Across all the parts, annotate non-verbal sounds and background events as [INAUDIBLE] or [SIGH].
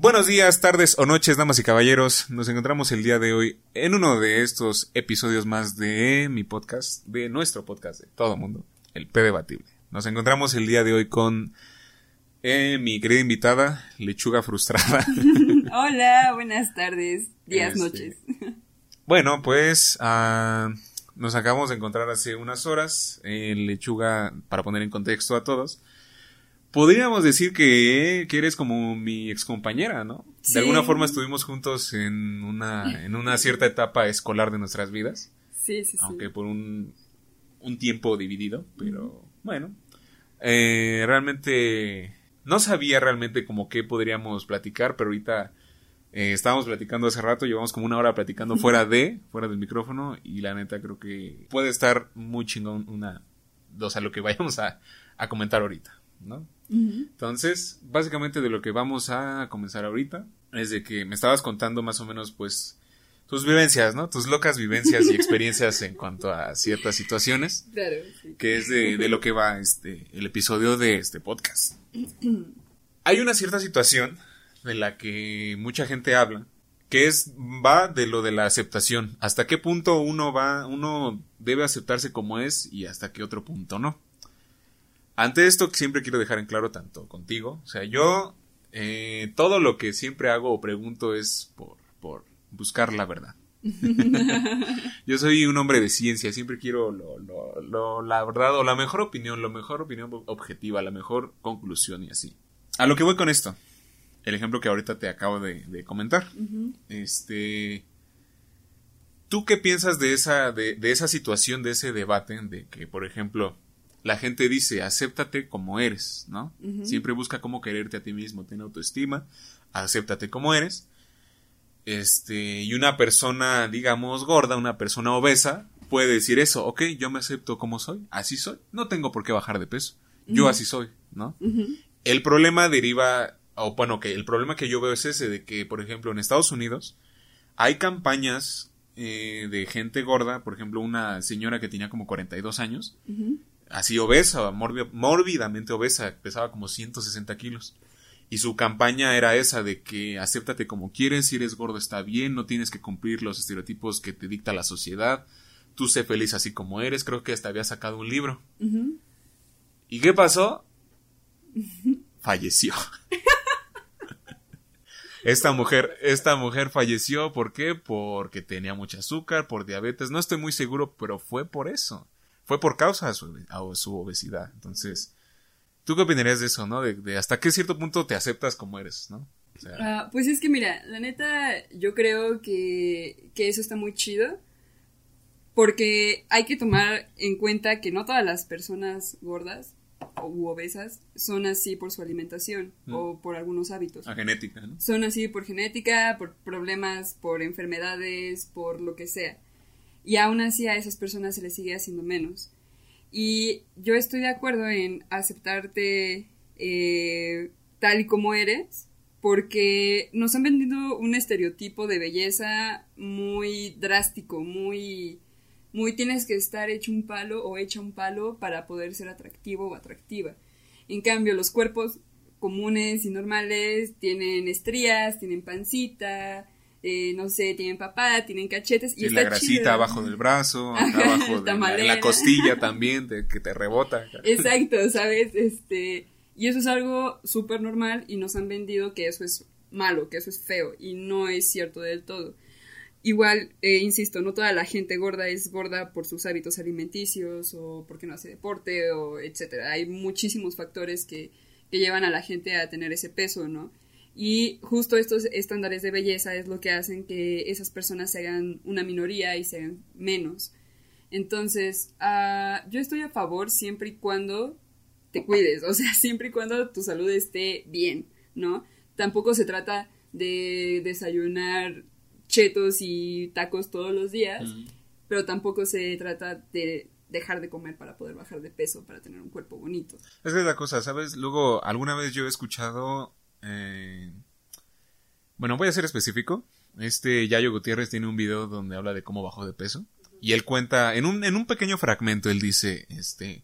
Buenos días, tardes o noches, damas y caballeros. Nos encontramos el día de hoy en uno de estos episodios más de mi podcast, de nuestro podcast de todo mundo, el P Debatible. Nos encontramos el día de hoy con eh, mi querida invitada, Lechuga Frustrada. [LAUGHS] Hola, [LAUGHS] buenas tardes, días, Este, noches. [LAUGHS] Bueno, pues ah, nos acabamos de encontrar hace unas horas. eh, Lechuga, para poner en contexto a todos, podríamos decir que, que eres como mi excompañera, ¿no? Sí. De alguna forma estuvimos juntos en una, en una cierta etapa escolar de nuestras vidas, Sí, sí, sí. aunque por un, un tiempo dividido, pero bueno. Eh, realmente no sabía realmente como qué podríamos platicar, pero ahorita eh, estábamos platicando hace rato, llevamos como una hora platicando fuera de, fuera del micrófono, y la neta creo que puede estar muy chingón una, o sea, lo que vayamos a, a comentar ahorita, ¿no? Entonces, básicamente de lo que vamos a comenzar ahorita es de que me estabas contando más o menos, pues, tus vivencias, ¿no? Tus locas vivencias y experiencias en cuanto a ciertas situaciones, Claro, sí. que es de, de lo que va este, el episodio de este podcast. [CLEARS THROAT] Hay una cierta situación de la que mucha gente habla, que es, va de lo de la aceptación. Hasta qué punto uno va, uno debe aceptarse como es y hasta qué otro punto no. Ante esto siempre quiero dejar en claro tanto contigo, o sea, yo eh, todo lo que siempre hago o pregunto es por, por buscar la verdad. [LAUGHS] yo soy un hombre de ciencia, siempre quiero lo, lo- lo- la verdad o la mejor opinión, la mejor opinión objetiva, la mejor conclusión y así. A lo que voy con esto, el ejemplo que ahorita te acabo de, de comentar. Este. ¿Tú qué piensas de esa, de, de esa situación, de ese debate, de que, por ejemplo, la gente dice, acéptate como eres, ¿no? Siempre busca cómo quererte a ti mismo, ten autoestima, acéptate como eres. Este, y una persona, digamos, gorda, una persona obesa, puede decir eso, ok, yo me acepto como soy, así soy, no tengo por qué bajar de peso, yo así soy, ¿no? El problema deriva, o bueno, que el problema que yo veo es ese, de que, por ejemplo, en Estados Unidos hay campañas eh, de gente gorda, por ejemplo, una señora que tenía como 42 años, Ujú. Así obesa, mórbidamente obesa, pesaba como 160 kilos. Y su campaña era esa de que acéptate como quieres, si eres gordo está bien, no tienes que cumplir los estereotipos que te dicta la sociedad, tú sé feliz así como eres, creo que hasta había sacado un libro. ¿Y qué pasó? Falleció. [LAUGHS] Esta mujer, esta mujer falleció, ¿por qué? Porque tenía mucho azúcar, por diabetes, no estoy muy seguro, pero fue por eso. Fue por causa de su, a su obesidad. Entonces, ¿tú qué opinarías de eso, no? De, de hasta qué cierto punto te aceptas como eres, ¿no? O sea, Ah, pues es que mira, la neta, yo creo que, que eso está muy chido. Porque hay que tomar en cuenta que no todas las personas gordas u obesas son así por su alimentación Mm. o por algunos hábitos. a genética, ¿no? son así por genética, por problemas, por enfermedades, por lo que sea. Y aún así a esas personas se les sigue haciendo menos. Y yo estoy de acuerdo en aceptarte eh, tal y como eres, porque nos han vendido un estereotipo de belleza muy drástico, muy, muy tienes que estar hecho un palo o hecha un palo para poder ser atractivo o atractiva. En cambio, los cuerpos comunes y normales tienen estrías, tienen pancita, eh, no sé, tienen papada, tienen cachetes y Y está la grasita chido. abajo del brazo, [LAUGHS] acá abajo de la, en la costilla [LAUGHS] también, te- que te rebota. Exacto, ¿sabes? Este, y eso es algo súper normal y nos han vendido que eso es malo, que eso es feo y no es cierto del todo. Igual, eh, insisto, no toda la gente gorda es gorda por sus hábitos alimenticios o porque no hace deporte o etcétera. Hay muchísimos factores que, que llevan a la gente a tener ese peso, ¿no? Y justo estos estándares de belleza es lo que hacen que esas personas se hagan una minoría y se hagan menos. Entonces, ah, yo estoy a favor siempre y cuando te cuides, o sea, [LAUGHS] siempre y cuando tu salud esté bien, ¿no? Tampoco se trata de desayunar chetos y tacos todos los días, Mm. pero tampoco se trata de dejar de comer para poder bajar de peso, para tener un cuerpo bonito. Es que es la cosa, ¿sabes? Luego, alguna vez yo he escuchado. Eh, Bueno, voy a ser específico. Este Yayo Gutiérrez tiene un video donde habla de cómo bajó de peso. Y él cuenta, en un, en un pequeño fragmento, él dice, este,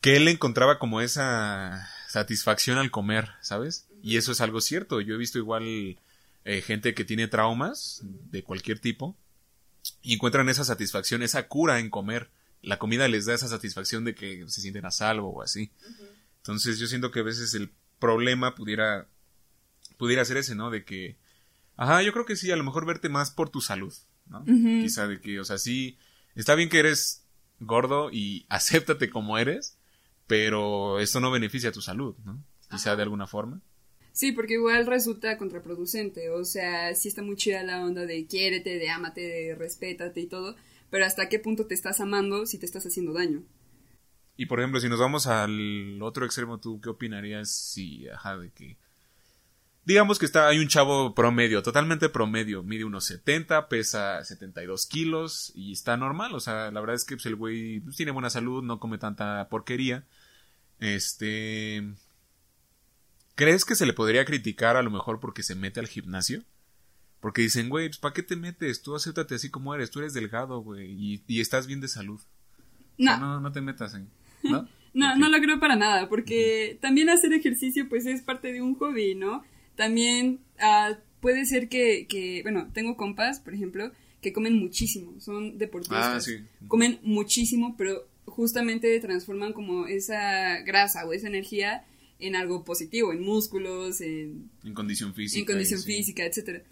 que él encontraba como esa satisfacción al comer, ¿sabes? Y eso es algo cierto. Yo he visto igual eh, gente que tiene traumas de cualquier tipo y encuentran esa satisfacción, esa cura en comer. La comida les da esa satisfacción de que se sienten a salvo o así. Entonces yo siento que a veces el problema pudiera pudiera ser ese, ¿no? De que ajá, yo creo que sí, a lo mejor verte más por tu salud, ¿no? Quizá de que, o sea, sí está bien que eres gordo y [LAUGHS] acéptate como eres, pero esto no beneficia a tu salud, ¿no? Quizá de alguna forma. Sí, porque igual resulta contraproducente. O sea, sí está muy chida la onda de quiérete, de ámate, de respétate y todo. Pero hasta qué punto te estás amando si te estás haciendo daño. Y por ejemplo, si nos vamos al otro extremo, ¿tú qué opinarías si, ajá, de que. Digamos que está, hay un chavo promedio, totalmente promedio, mide unos 70, pesa 72 kilos y está normal, o sea, la verdad es que pues, el güey pues, tiene buena salud, no come tanta porquería. Este, ¿Crees que se le podría criticar a lo mejor porque se mete al gimnasio? Porque dicen, güey, pues ¿para qué te metes? Tú acéptate así como eres, tú eres delgado, güey, y, estás bien de salud. No. no, no te metas en... ¿No? [LAUGHS] no, no lo creo para nada, porque también hacer ejercicio pues es parte de un hobby, ¿no? También uh, puede ser que, que, bueno, tengo compas, por ejemplo, que comen muchísimo, son deportistas. Ah, sí. Comen muchísimo, pero justamente transforman como esa grasa o esa energía en algo positivo, en músculos, en, en condición física. En condición física, etcétera.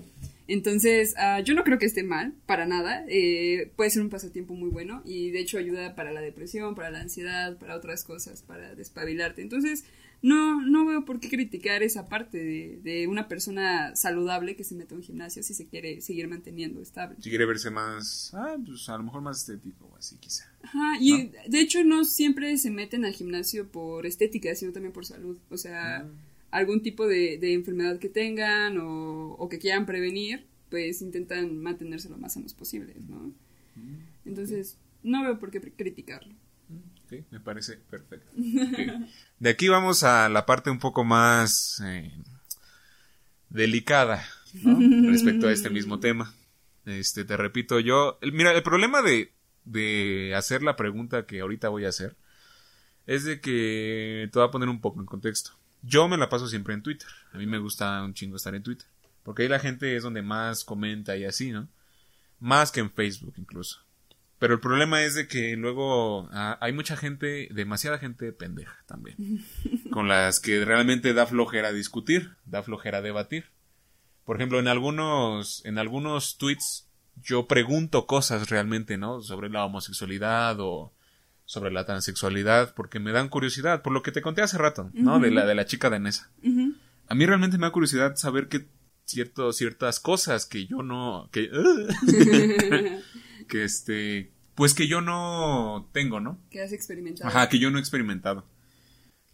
Entonces, uh, yo no creo que esté mal, para nada. Eh, puede ser un pasatiempo muy bueno y de hecho ayuda para la depresión, para la ansiedad, para otras cosas, para despabilarte. Entonces, no, no veo por qué criticar esa parte de, de, una persona saludable que se mete a un gimnasio si se quiere seguir manteniendo estable. Si quiere verse más, ah, pues a lo mejor más estético o así quizá. Ajá, y de hecho no siempre se meten al gimnasio por estética, sino también por salud. O sea, ah. Algún tipo de, de, enfermedad que tengan o, o, que quieran prevenir, pues intentan mantenerse lo más sanos posibles, ¿no? Mm, Entonces, no veo por qué criticarlo. Sí, me parece perfecto. De aquí vamos a la parte un poco más eh, delicada respecto a este mismo [LAUGHS] tema. Este, te repito, yo, mira, el problema de, de hacer la pregunta que ahorita voy a hacer es de que te voy a poner un poco en contexto. Yo me la paso siempre en Twitter. A mí me gusta un chingo estar en Twitter. Porque ahí la gente es donde más comenta y así, ¿no? Más que en Facebook incluso. Pero el problema es de que luego ah, hay mucha gente, demasiada gente pendeja también, [LAUGHS] con las que realmente da flojera discutir, da flojera debatir. Por ejemplo, en algunos, en algunos tweets yo pregunto cosas realmente, ¿no? Sobre la homosexualidad o sobre la transexualidad, porque me dan curiosidad, por lo que te conté hace rato, ¿no? De la de la chica danesa. A mí realmente me da curiosidad saber que cierto, ciertas cosas que yo no, que, [LAUGHS] que este, pues que yo no tengo, ¿no? Que has experimentado. Ajá, que yo no he experimentado.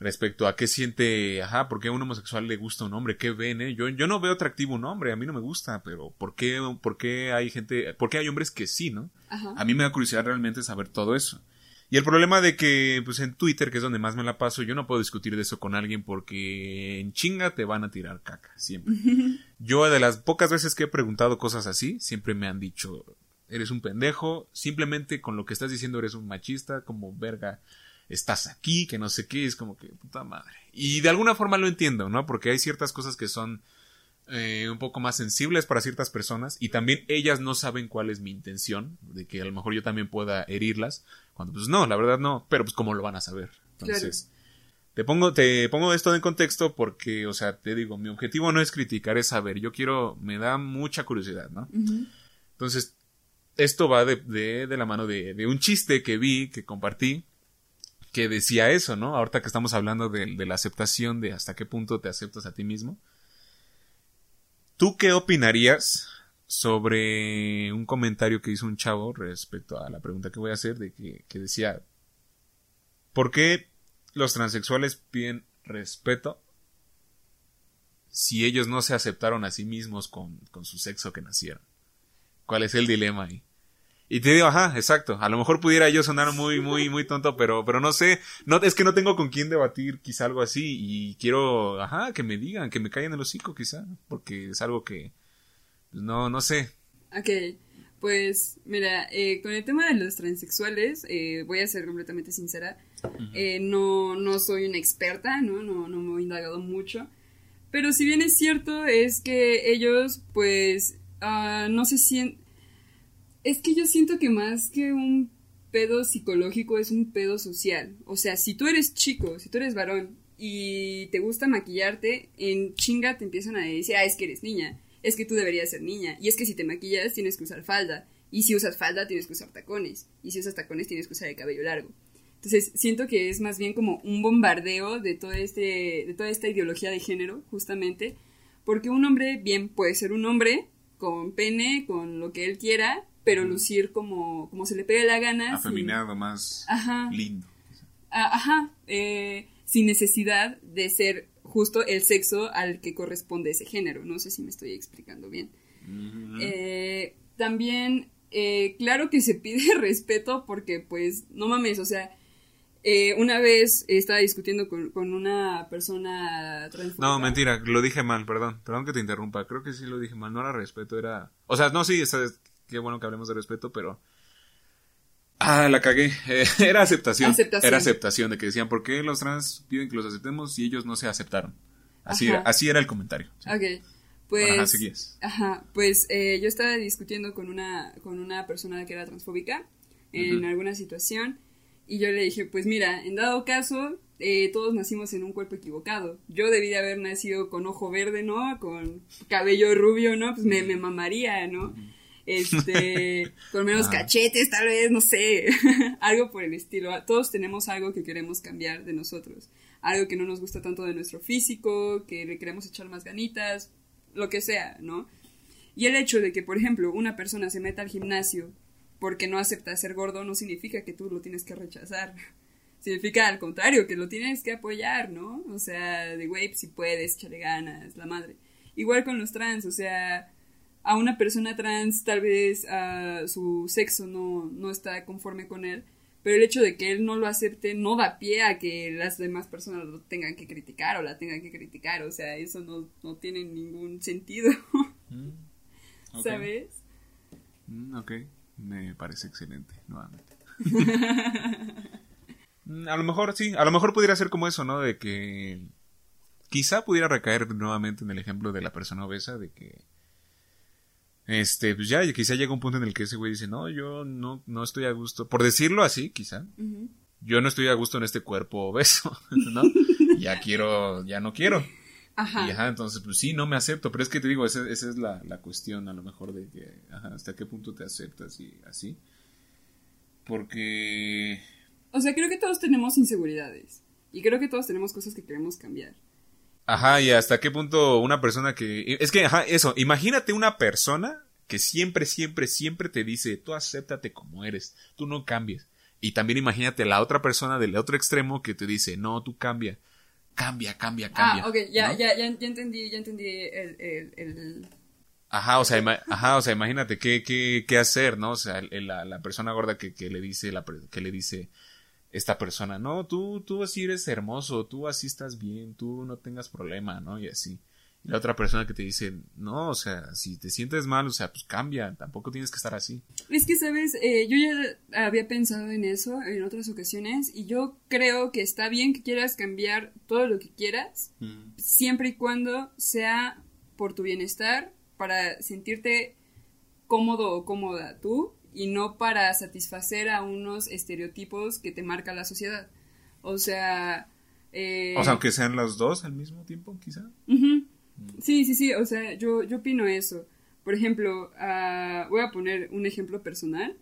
Respecto a qué siente, ajá, por qué a un homosexual le gusta un hombre, qué ven, eh? Yo, yo no veo atractivo un hombre, a mí no me gusta, pero ¿por qué, por qué hay gente, por qué hay hombres que sí, ¿no? Ajá. A mí me da curiosidad realmente saber todo eso. Y el problema de que, pues en Twitter, que es donde más me la paso, yo no puedo discutir de eso con alguien porque en chinga te van a tirar caca, siempre. [LAUGHS] yo de las pocas veces que he preguntado cosas así, siempre me han dicho, eres un pendejo, simplemente con lo que estás diciendo eres un machista, como verga, estás aquí, que no sé qué, es como que puta madre. Y de alguna forma lo entiendo, ¿no? Porque hay ciertas cosas que son eh, un poco más sensibles para ciertas personas y también ellas no saben cuál es mi intención, de que a lo mejor yo también pueda herirlas, cuando pues no, la verdad no, pero pues cómo lo van a saber. Entonces, te pongo, te pongo esto en contexto porque, o sea, te digo, mi objetivo no es criticar, es saber, yo quiero, me da mucha curiosidad, ¿no? Entonces, esto va de, de, de la mano de, de, un chiste que vi, que compartí, que decía eso, ¿no? Ahorita que estamos hablando de, de, la aceptación, de hasta qué punto te aceptas a ti mismo. ¿Tú qué opinarías sobre un comentario que hizo un chavo respecto a la pregunta que voy a hacer, de que, decía, ¿por qué los transexuales piden respeto si ellos no se aceptaron a sí mismos con, con su sexo que nacieron? ¿Cuál es el dilema ahí? Y te digo, ajá, exacto. A lo mejor pudiera yo sonar muy, muy, muy tonto, pero, pero no sé. No, es que no tengo con quién debatir quizá algo así. Y quiero, ajá, que me digan, que me caigan el hocico quizá. Porque es algo que, no, no sé. Ok. Pues, mira, eh, con el tema de los transexuales, eh, voy a ser completamente sincera. eh, no, no soy una experta, ¿no? No, no me he indagado mucho. Pero si bien es cierto, es que ellos, pues, ah, no se sienten... Es que yo siento que más que un pedo psicológico es un pedo social. O sea, si tú eres chico, si tú eres varón y te gusta maquillarte, en chinga te empiezan a decir, ah, es que eres niña, es que tú deberías ser niña, y es que si te maquillas tienes que usar falda, y si usas falda tienes que usar tacones, y si usas tacones tienes que usar el cabello largo. Entonces, siento que es más bien como un bombardeo de, todo este, de toda esta ideología de género, justamente, porque un hombre bien puede ser un hombre con pene, con lo que él quiera, pero lucir como, como se le pegue la gana. Afeminado, más lindo. Ajá, eh, sin necesidad de ser justo el sexo al que corresponde ese género. No sé si me estoy explicando bien. Eh, también, eh, claro que se pide [LAUGHS] respeto porque, pues, no mames, o sea, eh, una vez estaba discutiendo con, una persona No, mentira, lo dije mal, perdón. Perdón que te interrumpa. Creo que sí lo dije mal. No era respeto, era. O sea, no, sí, qué bueno que hablemos de respeto, pero Ah, la cagué. [LAUGHS] era aceptación. Era aceptación de que decían, ¿por qué los trans piden que los aceptemos si ellos no se aceptaron? Así, era, así era el comentario. Ok. Pues, ajá, pues eh, yo estaba discutiendo con una, con una persona que era transfóbica en alguna situación y yo le dije, pues mira, en dado caso, eh, todos nacimos en un cuerpo equivocado. Yo debí de haber nacido con ojo verde, ¿no? Con cabello rubio, ¿no? Pues me, me mamaría, ¿no? Este, [LAUGHS] con menos cachetes, tal vez, no sé, [LAUGHS] algo por el estilo. Todos tenemos algo que queremos cambiar de nosotros, algo que no nos gusta tanto de nuestro físico, que le queremos echar más ganitas, lo que sea, ¿no? Y el hecho de que, por ejemplo, una persona se meta al gimnasio porque no acepta ser gordo no significa que tú lo tienes que rechazar. [LAUGHS] Significa al contrario, que lo tienes que apoyar, ¿no? O sea, de güey, si puedes, échale ganas, la madre. Igual con los trans, o sea, a una persona trans tal vez su sexo no, no está conforme con él, pero el hecho de que él no lo acepte no da pie a que las demás personas lo tengan que criticar o la tengan que criticar, o sea, eso no, no tiene ningún sentido, mm, ¿sabes? Mm, ok, me parece excelente, nuevamente. [LAUGHS] Mm, a lo mejor sí, a lo mejor pudiera ser como eso, ¿no? De que quizá pudiera recaer nuevamente en el ejemplo de la persona obesa, de que este, pues ya, quizá llega un punto en el que ese güey dice, no, yo no, no estoy a gusto, por decirlo así, quizá, yo no estoy a gusto en este cuerpo obeso, [LAUGHS] ¿no? ya quiero, ya no quiero. Ajá. Y ajá, entonces, pues sí, no me acepto, pero es que te digo, esa, esa es la, la, cuestión a lo mejor de que, ajá, hasta qué punto te aceptas y así. Porque... O sea, creo que todos tenemos inseguridades y creo que todos tenemos cosas que queremos cambiar. Ajá, y hasta qué punto una persona que... Es que, ajá, eso, imagínate una persona que siempre, siempre, siempre te dice, tú acéptate como eres, tú no cambies. Y también imagínate la otra persona del otro extremo que te dice, no, tú cambia, cambia, cambia, cambia. Ah, ok, ya, ya, ya, entendí, ya entendí el... el, Ajá, o sea, ajá, o sea, imagínate qué, qué, qué hacer, ¿no? O sea, la, la persona gorda que, que le dice, la, que le dice, esta persona, no, tú, tú así eres hermoso, tú así estás bien, tú no tengas problema, ¿no? Y así. Y la otra persona que te dice, no, o sea, si te sientes mal, o sea, pues cambia, tampoco tienes que estar así. Es que, sabes, eh, yo ya había pensado en eso en otras ocasiones y yo creo que está bien que quieras cambiar todo lo que quieras, mm. siempre y cuando sea por tu bienestar, para sentirte cómodo o cómoda tú y no para satisfacer a unos estereotipos que te marca la sociedad. O sea... Eh, o sea, aunque sean los dos al mismo tiempo, quizá. Sí, sí, sí, o sea, yo, yo opino eso. Por ejemplo, uh, voy a poner un ejemplo personal.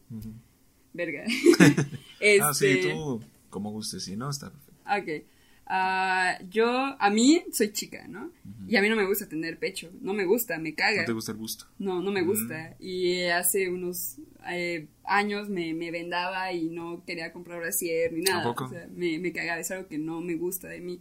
Verga. [LAUGHS] [LAUGHS] Ah, sí, este tú, como gustes, sí, ¿no? Está perfecto. Ok. Uh, yo, a mí, soy chica, ¿no? Y a mí no me gusta tener pecho. No me gusta, me caga. ¿No te gusta el busto? No, no me mm. gusta. Y hace unos eh, años me, me, vendaba y no quería comprar brasier ni nada. O sea, me, me cagaba. Es algo que no me gusta de mí.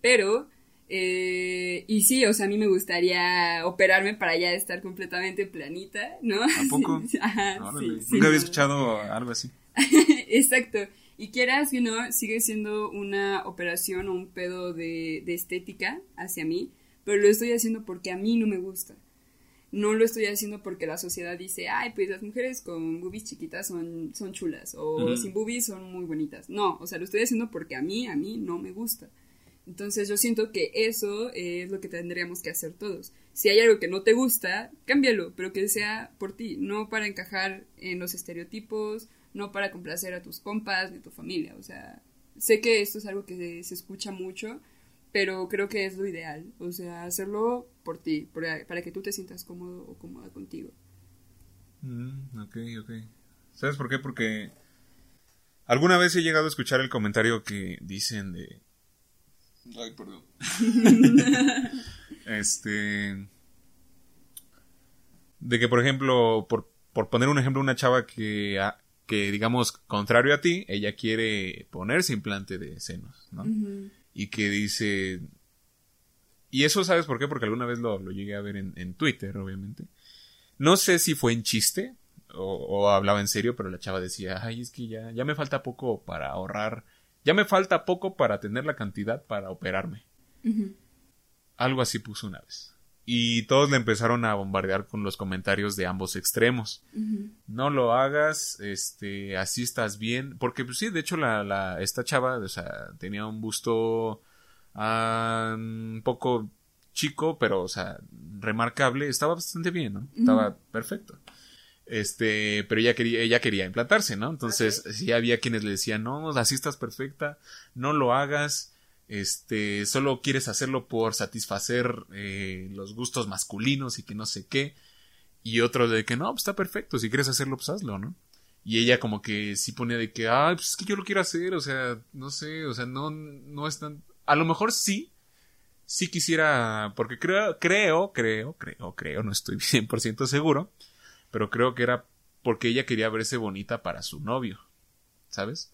Pero, eh, y sí, o sea, a mí me gustaría operarme para ya estar completamente planita, ¿no? ¿A poco? [LAUGHS] Ajá, sí, Nunca había escuchado algo así. [LAUGHS] Exacto. Y quieras que no, sigue siendo una operación o un pedo de, estética hacia mí, pero lo estoy haciendo porque a mí no me gusta. No lo estoy haciendo porque la sociedad dice, ay, pues las mujeres con boobies chiquitas son, son chulas, o sin boobies son muy bonitas. No, o sea, lo estoy haciendo porque a mí, a mí no me gusta. Entonces yo siento que eso es lo que tendríamos que hacer todos. Si hay algo que no te gusta, cámbialo, pero que sea por ti, no para encajar en los estereotipos, no para complacer a tus compas ni a tu familia. O sea, sé que esto es algo que se, escucha mucho, pero creo que es lo ideal. O sea, hacerlo por ti, para, que tú te sientas cómodo o cómoda contigo. Mm, ok, ok. ¿Sabes por qué? Porque alguna vez he llegado a escuchar el comentario que dicen de Ay, perdón. [LAUGHS] este. De que, por ejemplo, por, poner un ejemplo, una chava que, que, digamos, contrario a ti, ella quiere ponerse implante de senos, ¿no? Y que dice. Y eso, ¿sabes por qué? Porque alguna vez lo, llegué a ver en, Twitter, obviamente. No sé si fue en chiste o, o, hablaba en serio, pero la chava decía, ay, es que ya, ya me falta poco para ahorrar ya me falta poco para tener la cantidad para operarme. Algo así puso una vez. Y todos le empezaron a bombardear con los comentarios de ambos extremos. No lo hagas, este, así estás bien. Porque, pues sí, de hecho, la, la, esta chava, o sea, tenía un busto ah, un poco chico, pero, o sea, remarcable. Estaba bastante bien, ¿no? Estaba perfecto. Este, pero ella quería, ella quería implantarse, ¿no? Entonces, sí había quienes le decían, no, así estás perfecta, no lo hagas, este, solo quieres hacerlo por satisfacer eh, los gustos masculinos y que no sé qué. Y otro de que no, pues está perfecto, si quieres hacerlo, pues hazlo, ¿no? Y ella como que sí ponía de que, ah, pues es que yo lo quiero hacer, o sea, no sé, o sea, no, no es tan... A lo mejor sí, sí quisiera, porque creo, creo, creo, creo, creo, no estoy [LAUGHS] 100% seguro, pero creo que era porque ella quería verse bonita para su novio, ¿sabes?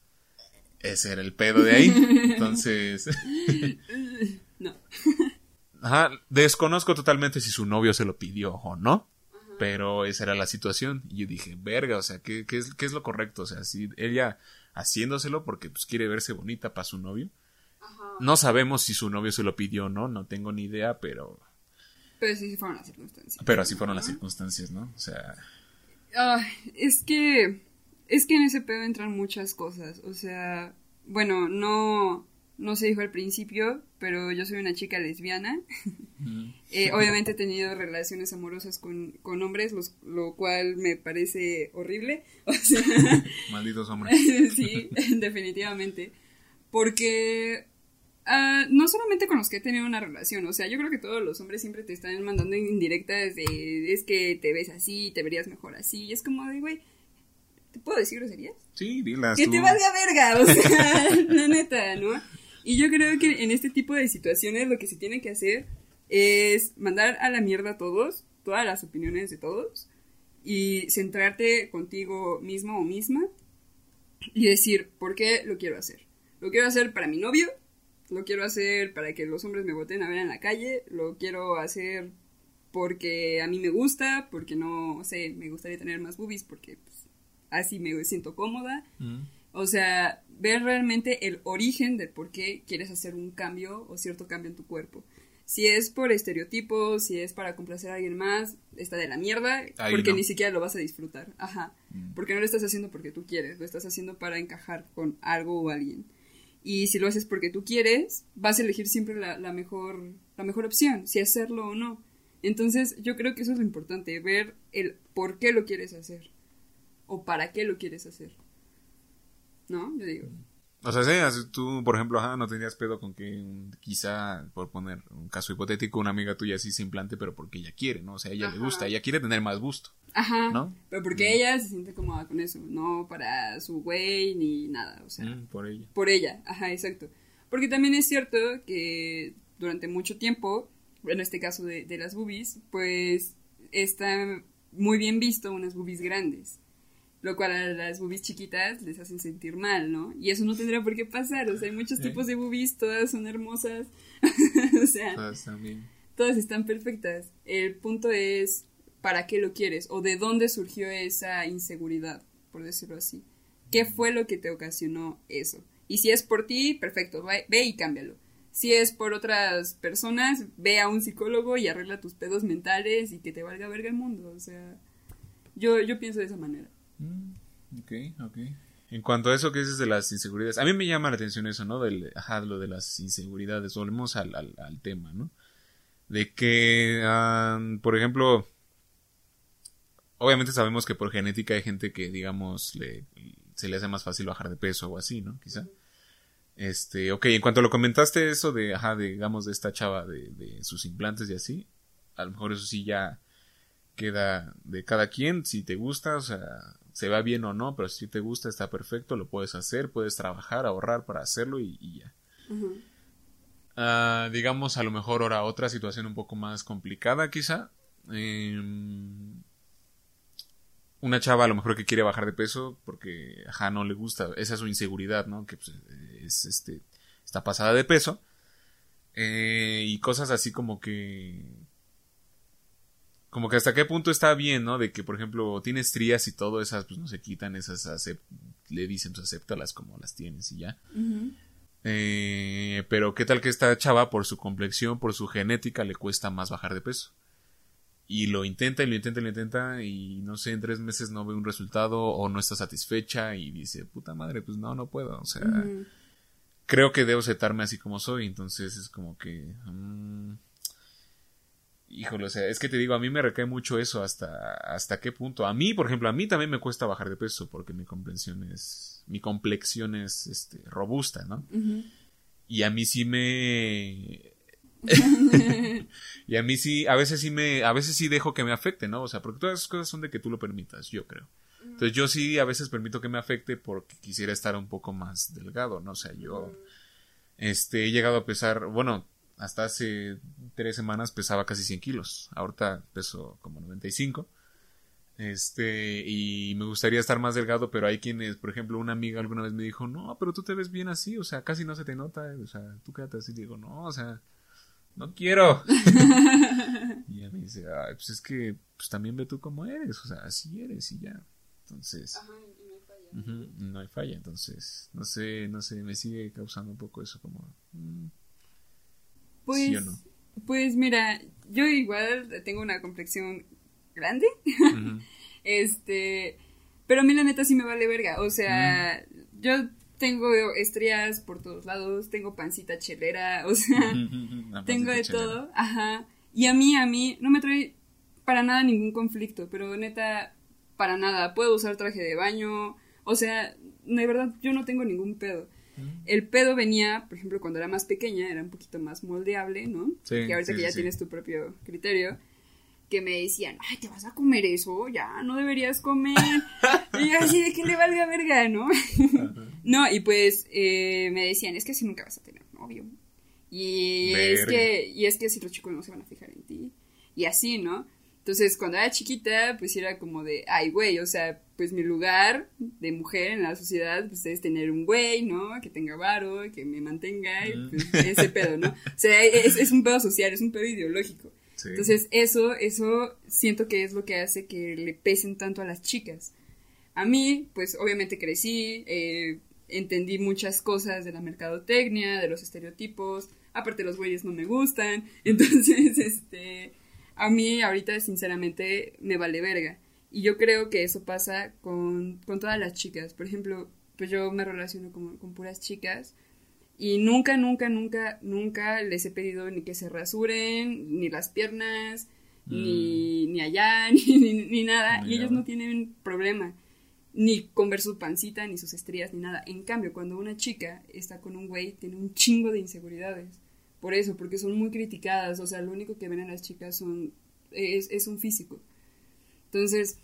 Ese era el pedo de ahí. Entonces... [LAUGHS] no. Ajá, desconozco totalmente si su novio se lo pidió o no, pero esa era la situación. Y yo dije, verga, o sea, ¿qué, es, qué es lo correcto? O sea, si ella haciéndoselo porque pues, quiere verse bonita para su novio. No sabemos si su novio se lo pidió o no, no tengo ni idea, pero pero así fueron las circunstancias. Pero así fueron las circunstancias, ¿no? O sea... es que... Es que en ese pedo entran muchas cosas. O sea, bueno, no, no se dijo al principio, pero yo soy una chica lesbiana. [LAUGHS] Eh, obviamente he tenido relaciones amorosas con, con hombres, lo cual me parece horrible. [LAUGHS] O sea, Malditos hombres. [LAUGHS] sí, definitivamente. Porque Ah, no solamente con los que he tenido una relación, o sea, yo creo que todos los hombres siempre te están mandando indirectas de es que te ves así, te verías mejor así, y es como de, güey, ¿te puedo decir groserías? Sí, dilas. Que te valga verga, o sea, [LAUGHS] [LAUGHS] la neta, ¿no? Y yo creo que en este tipo de situaciones lo que se tiene que hacer es mandar a la mierda a todos, todas las opiniones de todos, y centrarte contigo mismo o misma y decir, ¿por qué lo quiero hacer? Lo quiero hacer para mi novio, lo quiero hacer para que los hombres me voten a ver en la calle, lo quiero hacer porque a mí me gusta, porque no sé, me gustaría tener más boobies porque así me siento cómoda. Mm. O sea, ver realmente el origen de por qué quieres hacer un cambio o cierto cambio en tu cuerpo. Si es por estereotipos, si es para complacer a alguien más, está de la mierda, porque ni siquiera lo vas a disfrutar. Ajá. Mm. Porque no lo estás haciendo porque tú quieres, lo estás haciendo para encajar con algo o alguien. Y si lo haces porque tú quieres, vas a elegir siempre la, mejor, la mejor opción, si hacerlo o no. Entonces yo creo que eso es lo importante, ver el por qué lo quieres hacer o para qué lo quieres hacer. ¿No? Yo digo. O sea, sí, tú, por ejemplo, no tenías pedo con que quizá, por poner un caso hipotético, una amiga tuya sí se implante, pero porque ella quiere, ¿no? O sea, ella le gusta, ella quiere tener más gusto. Ajá. ¿No? Pero porque mm. ella se siente cómoda con eso, no para su güey ni nada, o sea. Mm, por ella. Por ella, ajá, exacto. Porque también es cierto que durante mucho tiempo, en este caso de, de las boobies, pues está muy bien visto unas boobies grandes lo cual a las boobies chiquitas les hacen sentir mal, ¿no? Y eso no tendría por qué pasar, o sea, hay muchos tipos de boobies, todas son hermosas, [LAUGHS] o sea, todas. Todas están perfectas. El punto es para qué lo quieres o de dónde surgió esa inseguridad, por decirlo así. ¿Qué fue lo que te ocasionó eso? Y si es por ti, perfecto, ve y cámbialo. Si es por otras personas, ve a un psicólogo y arregla tus pedos mentales y que te valga verga el mundo. O sea, yo, yo pienso de esa manera. Mm, ok, ok. en cuanto a eso que dices de las inseguridades, a mí me llama la atención eso, ¿no? Del, ajá, lo de las inseguridades. Volvemos al, al, al tema, ¿no? De que, por ejemplo, obviamente sabemos que por genética hay gente que, digamos, le, se le hace más fácil bajar de peso o así, ¿no? Quizá. Este, ok, en cuanto lo comentaste eso de, ajá, de, digamos, de esta chava de, de sus implantes y así, a lo mejor eso sí ya queda de cada quien, si te gusta, o sea, se va bien o no, pero si te gusta está perfecto, lo puedes hacer, puedes trabajar, ahorrar para hacerlo y, ya. Ah, digamos a lo mejor ahora otra situación un poco más complicada quizá. Em, una chava a lo mejor que quiere bajar de peso porque ajá no le gusta, esa es su inseguridad, ¿no? Que pues, es este está pasada de peso. Eh, y cosas así como que como que hasta qué punto está bien, ¿no? De que, por ejemplo, tienes estrías y todo, esas pues no se quitan, esas le dicen, pues acéptalas como las tienes y ya. eh, pero qué tal que esta chava, por su complexión, por su genética, le cuesta más bajar de peso. Y lo intenta y lo intenta y lo intenta y no sé, en tres meses no ve un resultado o no está satisfecha y dice, puta madre, pues no, no puedo. O sea, creo que debo aceptarme así como soy. Entonces es como que... Mm, híjole, o sea, es que te digo, a mí me recae mucho eso hasta, hasta qué punto. A mí, por ejemplo, a mí también me cuesta bajar de peso porque mi complexión es, mi complexión es, este, robusta, ¿no? Y a mí sí me... [LAUGHS] [LAUGHS] y a mí sí, a veces sí me, a veces sí dejo que me afecte, ¿no? O sea, porque todas esas cosas son de que tú lo permitas, yo creo. Entonces yo sí a veces permito que me afecte porque quisiera estar un poco más delgado, ¿no? O sea, yo, este, he llegado a pesar, bueno, hasta hace tres semanas pesaba casi 100 kilos. Ahorita peso como 95. Este, y me gustaría estar más delgado, pero hay quienes, por ejemplo, una amiga alguna vez me dijo, no, pero tú te ves bien así, o sea, casi no se te nota, o sea, tú quédate así, digo, no, o sea, no quiero. [LAUGHS] y ella me dice, Ay, pues es que, pues también ve tú como eres, o sea, así eres y ya. Entonces, Ajá, y no hay falla. no hay falla, entonces, no sé, no sé, me sigue causando un poco eso como... Mm, pues, pues mira, yo igual tengo una complexión grande. [LAUGHS] este, pero a mí la neta sí me vale verga. O sea, yo tengo estrías por todos lados, tengo pancita chelera, [LAUGHS] o sea, tengo de todo, ajá. Y a mí, a mí, no me trae para nada ningún conflicto, pero neta, para nada. Puedo usar traje de baño, o sea, de verdad, yo no tengo ningún pedo. El pedo venía, por ejemplo, cuando era más pequeña, era un poquito más moldeable, ¿no? Sí, que ahorita que ya tienes tu propio criterio, que me decían, ay, te vas a comer eso, ya, no deberías comer. [LAUGHS] y yo así de que le valga verga, ¿no? [LAUGHS] no, y pues eh, me decían, es que así nunca vas a tener novio. Y es, que, y es que si los chicos no se van a fijar en ti. Y así, ¿no? Entonces, cuando era chiquita, pues era como de, ay, güey, o sea, pues mi lugar de mujer en la sociedad, pues es tener un güey, ¿no? Que tenga varo, que me mantenga, y pues, ese pedo, ¿no? O sea, es, un pedo social, es un pedo ideológico. Entonces, eso, eso siento que es lo que hace que le pesen tanto a las chicas. A mí, pues obviamente crecí, eh, entendí muchas cosas de la mercadotecnia, de los estereotipos, aparte los güeyes no me gustan, entonces, [LAUGHS] este a mí ahorita sinceramente me vale verga. Y yo creo que eso pasa con, todas las chicas. Por ejemplo, pues yo me relaciono con, con puras chicas y nunca, nunca, nunca, nunca les he pedido ni que se rasuren, ni las piernas, ni, mm. ni allá, [LAUGHS] ni, ni, nada. y ellos no tienen problema ni con ver su pancita, ni sus estrías, ni nada. En cambio, cuando una chica está con un güey, tiene un chingo de inseguridades por eso, porque son muy criticadas, o sea, lo único que ven a las chicas son, es, un físico. Entonces,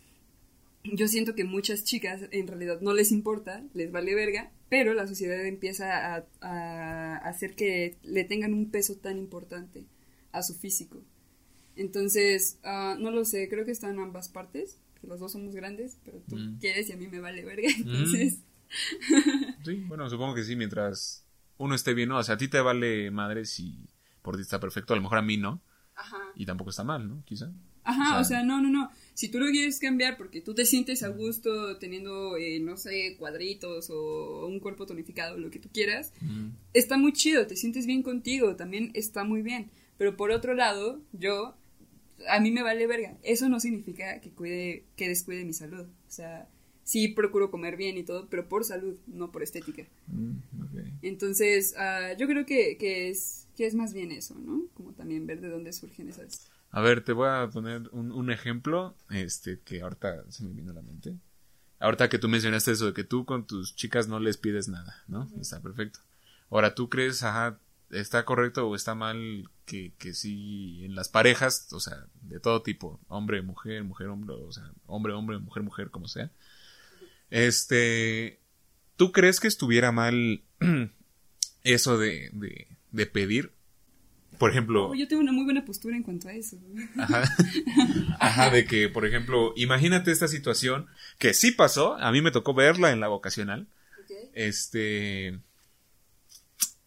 yo siento que muchas chicas en realidad no les importa, les vale verga, pero la sociedad empieza a, hacer que le tengan un peso tan importante a su físico. Entonces, ah, no lo sé, creo que están ambas partes, que los dos somos grandes, pero tú mm. quieres y a mí me vale verga, mm. entonces... [LAUGHS] Sí, bueno, supongo que sí, mientras uno esté bien, ¿no? O sea, a ti te vale madre si por ti está perfecto, a lo mejor a mí no. Ajá. Y tampoco está mal, ¿no? Quizá. Ajá, o sea, no, no, no. Si tú lo quieres cambiar porque tú te sientes a gusto teniendo, eh, no sé, cuadritos o un cuerpo tonificado, lo que tú quieras, está muy chido, te sientes bien contigo, también está muy bien. Pero por otro lado, yo, a mí me vale verga. Eso no significa que cuide, que descuide mi salud. O sea, sí procuro comer bien y todo, pero por salud, no por estética. Mm. Entonces, ah, yo creo que, que, es, que es más bien eso, ¿no? Como también ver de dónde surgen esas... A ver, te voy a poner un, un ejemplo, este, que ahorita se me vino a la mente. Ahorita que tú mencionaste eso de que tú con tus chicas no les pides nada, ¿no? Está perfecto. Ahora, ¿tú crees, ajá, está correcto o está mal que, que sí en las parejas, o sea, de todo tipo, hombre, mujer, mujer, hombre, o sea, hombre, hombre, mujer, mujer, como sea. Este, ¿tú crees que estuviera mal [CLEARS THROAT] eso de, de, de pedir? Por ejemplo, Oh, yo tengo una muy buena postura en cuanto a eso. Ajá. [LAUGHS] Ajá, de que, por ejemplo, imagínate esta situación que sí pasó, a mí me tocó verla en la vocacional. Este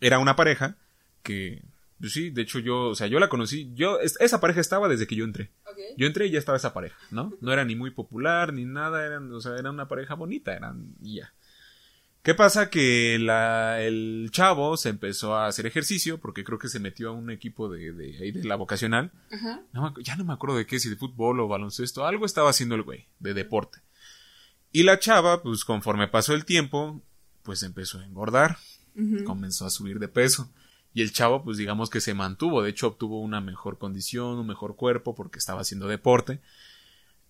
era una pareja que pues sí, de hecho yo, o sea, yo la conocí, yo es- esa pareja estaba desde que yo entré. Yo entré y ya estaba esa pareja, ¿no? No era ni muy popular ni nada, eran, o sea, era una pareja bonita, eran y ya. ¿Qué pasa? Que la, el chavo se empezó a hacer ejercicio porque creo que se metió a un equipo de, de, la vocacional no ya no me acuerdo de qué, si de fútbol o baloncesto, algo estaba haciendo el güey, de deporte. Y la chava, pues conforme pasó el tiempo, pues empezó a engordar, comenzó a subir de peso. Y el chavo, pues digamos que se mantuvo, de hecho obtuvo una mejor condición, un mejor cuerpo, porque estaba haciendo deporte.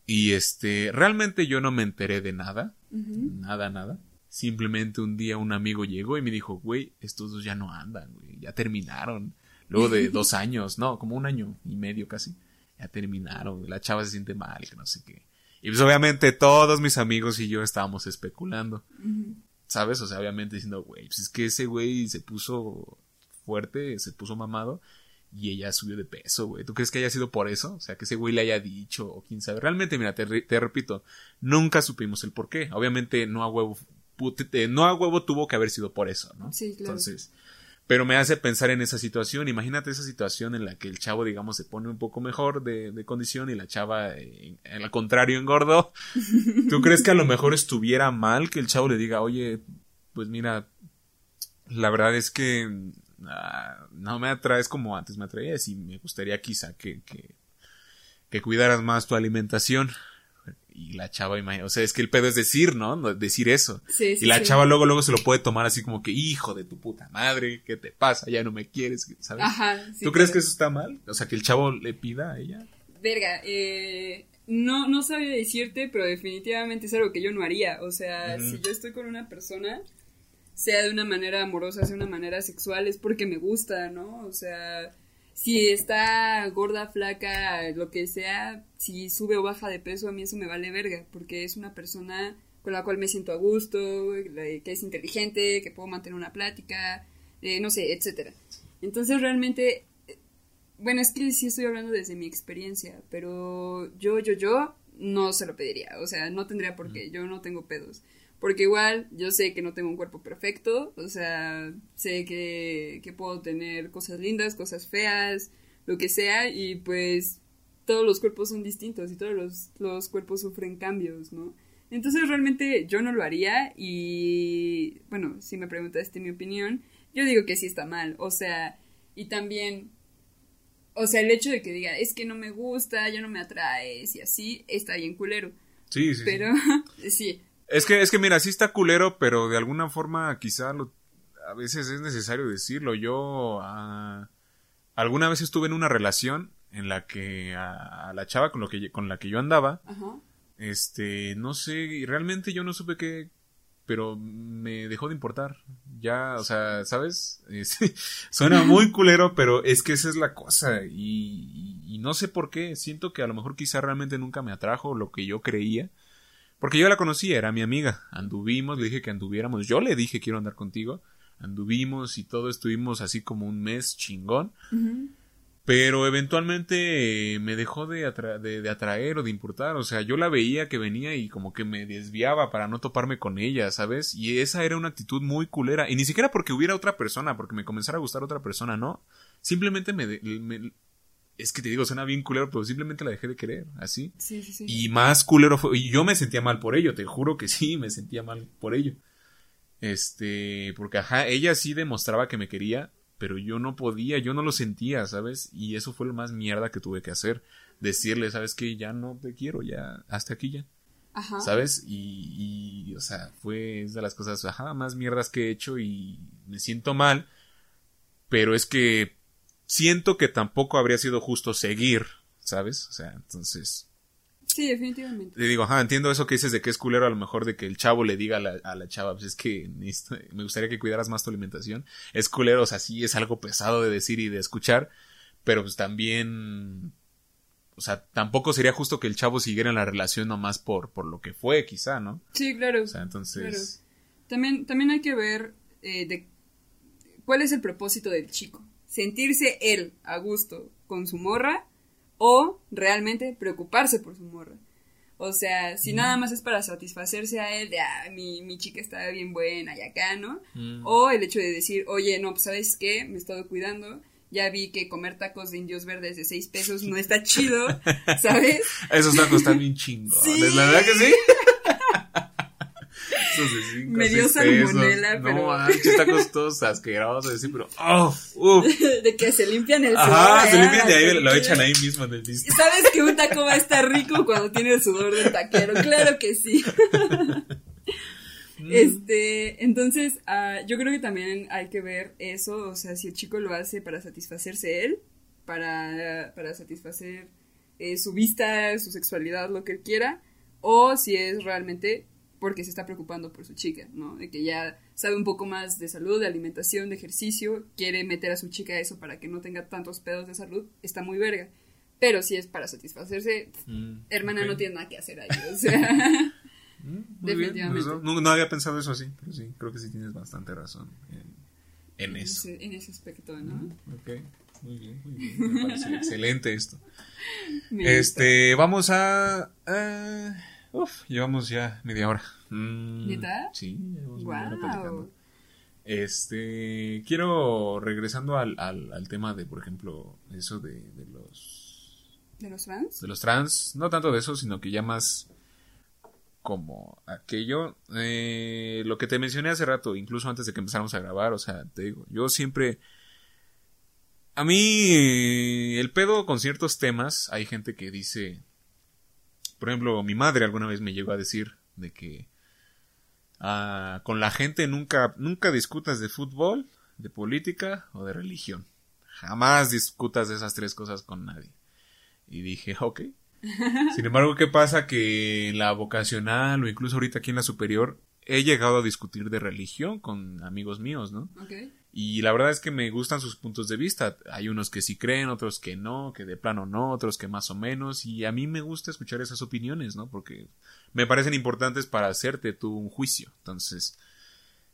Y este, realmente yo no me enteré de nada, nada, nada. Simplemente un día un amigo llegó y me dijo, güey, estos dos ya no andan, güey, ya terminaron. Luego de [LAUGHS] dos años, no, como un año y medio casi, ya terminaron, güey, la chava se siente mal, que no sé qué. Y pues obviamente todos mis amigos y yo estábamos especulando. ¿sabes? O sea, obviamente diciendo, güey, pues es que ese güey se puso fuerte, se puso mamado y ella subió de peso, güey. ¿Tú crees que haya sido por eso? O sea, que ese güey le haya dicho o quién sabe. Realmente, mira, te, re- te repito, nunca supimos el por qué. Obviamente no a huevo, no a huevo tuvo que haber sido por eso, ¿no? Sí, claro. Entonces, pero me hace pensar en esa situación. Imagínate esa situación en la que el chavo, digamos, se pone un poco mejor de, de condición y la chava, eh, en al contrario, engordó. ¿Tú [LAUGHS] crees que a lo mejor estuviera mal que el chavo le diga, oye, pues mira, la verdad es que ah, no me atraes como antes me atraías y me gustaría quizá que, que, que cuidaras más tu alimentación? Y la chava, o sea, es que el pedo es decir, ¿no? Decir eso. Sí, sí, Y la sí. chava luego, luego se lo puede tomar así como que, hijo de tu puta madre, ¿qué te pasa? Ya no me quieres, ¿sabes? Ajá. ¿Tú crees que eso está mal? O sea, que el chavo le pida a ella. Verga, eh, no, no sabría decirte, pero definitivamente es algo que yo no haría. O sea, si yo estoy con una persona, sea de una manera amorosa, sea de una manera sexual, es porque me gusta, ¿no? O sea, si está gorda, flaca, lo que sea, si sube o baja de peso, a mí eso me vale verga, porque es una persona con la cual me siento a gusto, que es inteligente, que puedo mantener una plática, eh, no sé, etcétera. Entonces realmente bueno, es que sí estoy hablando desde mi experiencia, pero yo, yo, yo no se lo pediría. O sea, no tendría por qué. Yo no tengo pedos. Porque igual yo sé que no tengo un cuerpo perfecto. O sea, sé que, que puedo tener cosas lindas, cosas feas, lo que sea. Y pues todos los cuerpos son distintos y todos los, los cuerpos sufren cambios, ¿no? Entonces realmente yo no lo haría y bueno, si me preguntaste mi opinión, yo digo que sí está mal. O sea, y también o sea, el hecho de que diga, es que no me gusta, ya no me atraes y así, está bien culero. Sí, sí. sí. Pero, [LAUGHS] sí. Es que, es que mira, sí está culero, pero de alguna forma quizá lo, a veces es necesario decirlo. Yo ah, alguna vez estuve en una relación en la que a, a la chava con, lo que, con la que yo andaba, Ajá. este, no sé, y realmente yo no supe qué, pero me dejó de importar. Ya, o sea, ¿sabes? [LAUGHS] Es- suena [LAUGHS] muy culero, pero es que esa es la cosa. Y, y- y no sé por qué. Siento que a lo mejor quizá realmente nunca me atrajo lo que yo creía. Porque yo la conocía, era mi amiga. Anduvimos, le dije que anduviéramos. Yo le dije quiero andar contigo. Anduvimos y todo estuvimos así como un mes chingón. Pero eventualmente eh, me dejó de, atra- de, de atraer o de importar. O sea, yo la veía que venía y como que me desviaba para no toparme con ella, ¿sabes? Y esa era una actitud muy culera. Y ni siquiera porque hubiera otra persona, porque me comenzara a gustar otra persona, ¿no? Simplemente me- es que te digo, suena bien culero, pero simplemente la dejé de querer, así. Sí, sí, sí. Y más culero fue, y yo me sentía mal por ello, te juro que sí, me sentía mal por ello. Este, porque ajá, ella sí demostraba que me quería, pero yo no podía, yo no lo sentía, ¿sabes? Y eso fue lo más mierda que tuve que hacer. Decirle, ¿sabes qué? Ya no te quiero, ya, hasta aquí ya. Ajá. ¿sabes? Y, y, o sea, fue de las cosas, ajá, más mierdas que he hecho y me siento mal, pero es que siento que tampoco habría sido justo seguir, ¿sabes? O sea, entonces... Sí, definitivamente. Le digo, ajá, entiendo eso que dices de que es culero a lo mejor de que el chavo le diga a la, a la chava, pues es que me gustaría que cuidaras más tu alimentación. Es culero, o sea, sí es algo pesado de decir y de escuchar, pero pues también, o sea, tampoco sería justo que el chavo siguiera en la relación nomás por, por lo que fue, quizá, ¿no? Sí, claro. O sea, entonces... También, también hay que ver eh, de cuál es el propósito del chico. Sentirse él a gusto con su morra o realmente preocuparse por su morra. O sea, si nada más es para satisfacerse a él de, ah, mi, mi chica está bien buena y acá, ¿no? Mm. O el hecho de decir, oye, no, pues sabes qué, me he estado cuidando, ya vi que comer tacos de indios verdes de 6 pesos no está chido, [LAUGHS] ¿sabes? Esos tacos están bien chingones, Sí. ¿la verdad que sí? De Me dio salmonela, no, pero- manches, tacos todos asquerosos, así, pero... ¡Uf! ¡Uf! [LAUGHS] de que se limpian el sudor. Ajá, se limpian de ahí, porque- lo echan ahí mismo en el piso. ¿Sabes que un taco va a estar rico cuando tiene el sudor del taquero? Claro que sí. [LAUGHS] Mm. Este, entonces, ah, yo creo que también hay que ver eso, o sea, si el chico lo hace para satisfacerse él, para, para satisfacer eh, su vista, su sexualidad, lo que él quiera, o si es realmente porque se está preocupando por su chica, ¿no? De que ya sabe un poco más de salud, de alimentación, de ejercicio, quiere meter a su chica a eso para que no tenga tantos pedos de salud, está muy verga. Pero si es para satisfacerse, Mm, hermana ok. no tiene nada que hacer ahí, o [LAUGHS] sea... Mm, muy bien, definitivamente. pues, no, no había pensado eso así, pero sí, creo que sí tienes bastante razón en, en en eso. ese, en ese aspecto, ¿no? Mm, Ok, muy bien, muy bien. Me parece [LAUGHS] excelente esto. Me gusta. Este, vamos a. eh, uf, llevamos ya media hora. Mm, ¿Neta? Sí, llevamos media hora platicando. Este, quiero, regresando al, al, al tema de, por ejemplo, eso de, de los ¿De los trans? de los trans, no tanto de eso, sino que ya más como aquello, eh, lo que te mencioné hace rato, incluso antes de que empezáramos a grabar, o sea, te digo, yo siempre, a mí, el pedo con ciertos temas, hay gente que dice, por ejemplo, mi madre alguna vez me llegó a decir de que ah, con la gente nunca, nunca discutas de fútbol, de política o de religión. Jamás discutas de esas tres cosas con nadie. Y dije, [LAUGHS] ok. Sin embargo, ¿qué pasa? Que en la vocacional o incluso ahorita aquí en la superior he llegado a discutir de religión con amigos míos, ¿no? Y la verdad es que me gustan sus puntos de vista. Hay unos que sí creen, otros que no, que de plano no, otros que más o menos. Y a mí me gusta escuchar esas opiniones, ¿no? Porque me parecen importantes para hacerte tú un juicio. Entonces,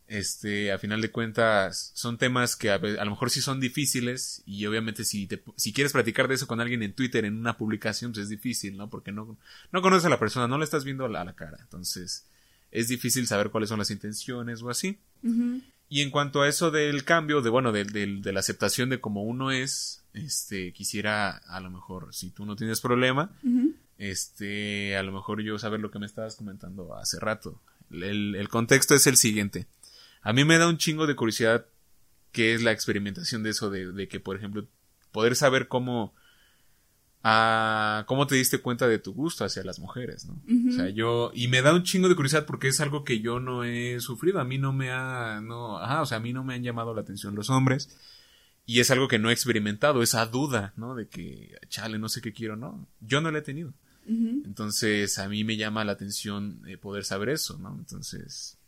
este, a final de cuentas, son temas que a, lo mejor sí son difíciles. Y obviamente si, te, si quieres platicar de eso con alguien en Twitter, en una publicación, pues es difícil, ¿no? Porque no, no conoces a la persona, no le estás viendo a la, cara. Entonces, es difícil saber cuáles son las intenciones o así. Y en cuanto a eso del cambio, de bueno, del- del- de, la aceptación de cómo uno es, este, quisiera, a lo mejor, si tú no tienes problema, este, a lo mejor yo saber lo que me estabas comentando hace rato. El, el contexto es el siguiente. A mí me da un chingo de curiosidad qué es la experimentación de eso, de, de que, por ejemplo, poder saber cómo, ah, cómo te diste cuenta de tu gusto hacia las mujeres, ¿no? O sea, yo, y me da un chingo de curiosidad porque es algo que yo no he sufrido, a mí no me ha, no, ajá, o sea, a mí no me han llamado la atención los hombres. Y es algo que no he experimentado, esa duda, ¿no? De que, chale, no sé qué quiero, ¿no? Yo no la he tenido. Entonces, a mí me llama la atención eh, poder saber eso, ¿no? Entonces,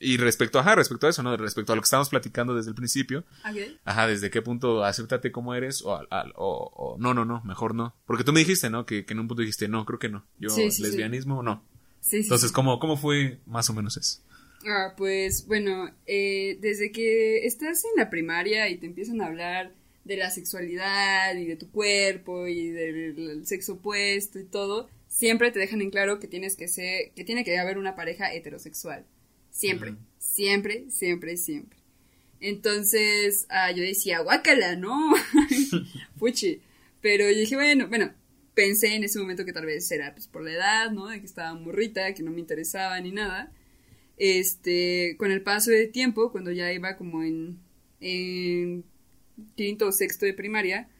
y respecto, ajá, respecto a eso, ¿no? Respecto a lo que estábamos platicando desde el principio, Ok. ajá, desde qué punto acéptate como eres o, al- al- o, o- no, no, no, mejor no. Porque tú me dijiste, ¿no? Que, que en un punto dijiste, no, creo que no. Yo, Sí, sí, sí. lesbianismo, no. Sí, sí. Entonces, ¿cómo, ¿cómo fue más o menos eso? Ah, pues bueno, eh, desde que estás en la primaria y te empiezan a hablar de la sexualidad y de tu cuerpo y del sexo opuesto y todo, siempre te dejan en claro que tienes que ser, que tiene que haber una pareja heterosexual. Siempre, siempre, siempre, siempre. Entonces, ah, yo decía, guácala, ¿no? [LAUGHS] Fuchi. Pero yo dije, bueno, bueno, pensé en ese momento que tal vez era pues, por la edad, ¿no? De que estaba morrita, que no me interesaba ni nada. Este, con el paso del tiempo, cuando ya iba como en, en quinto o sexto de primaria,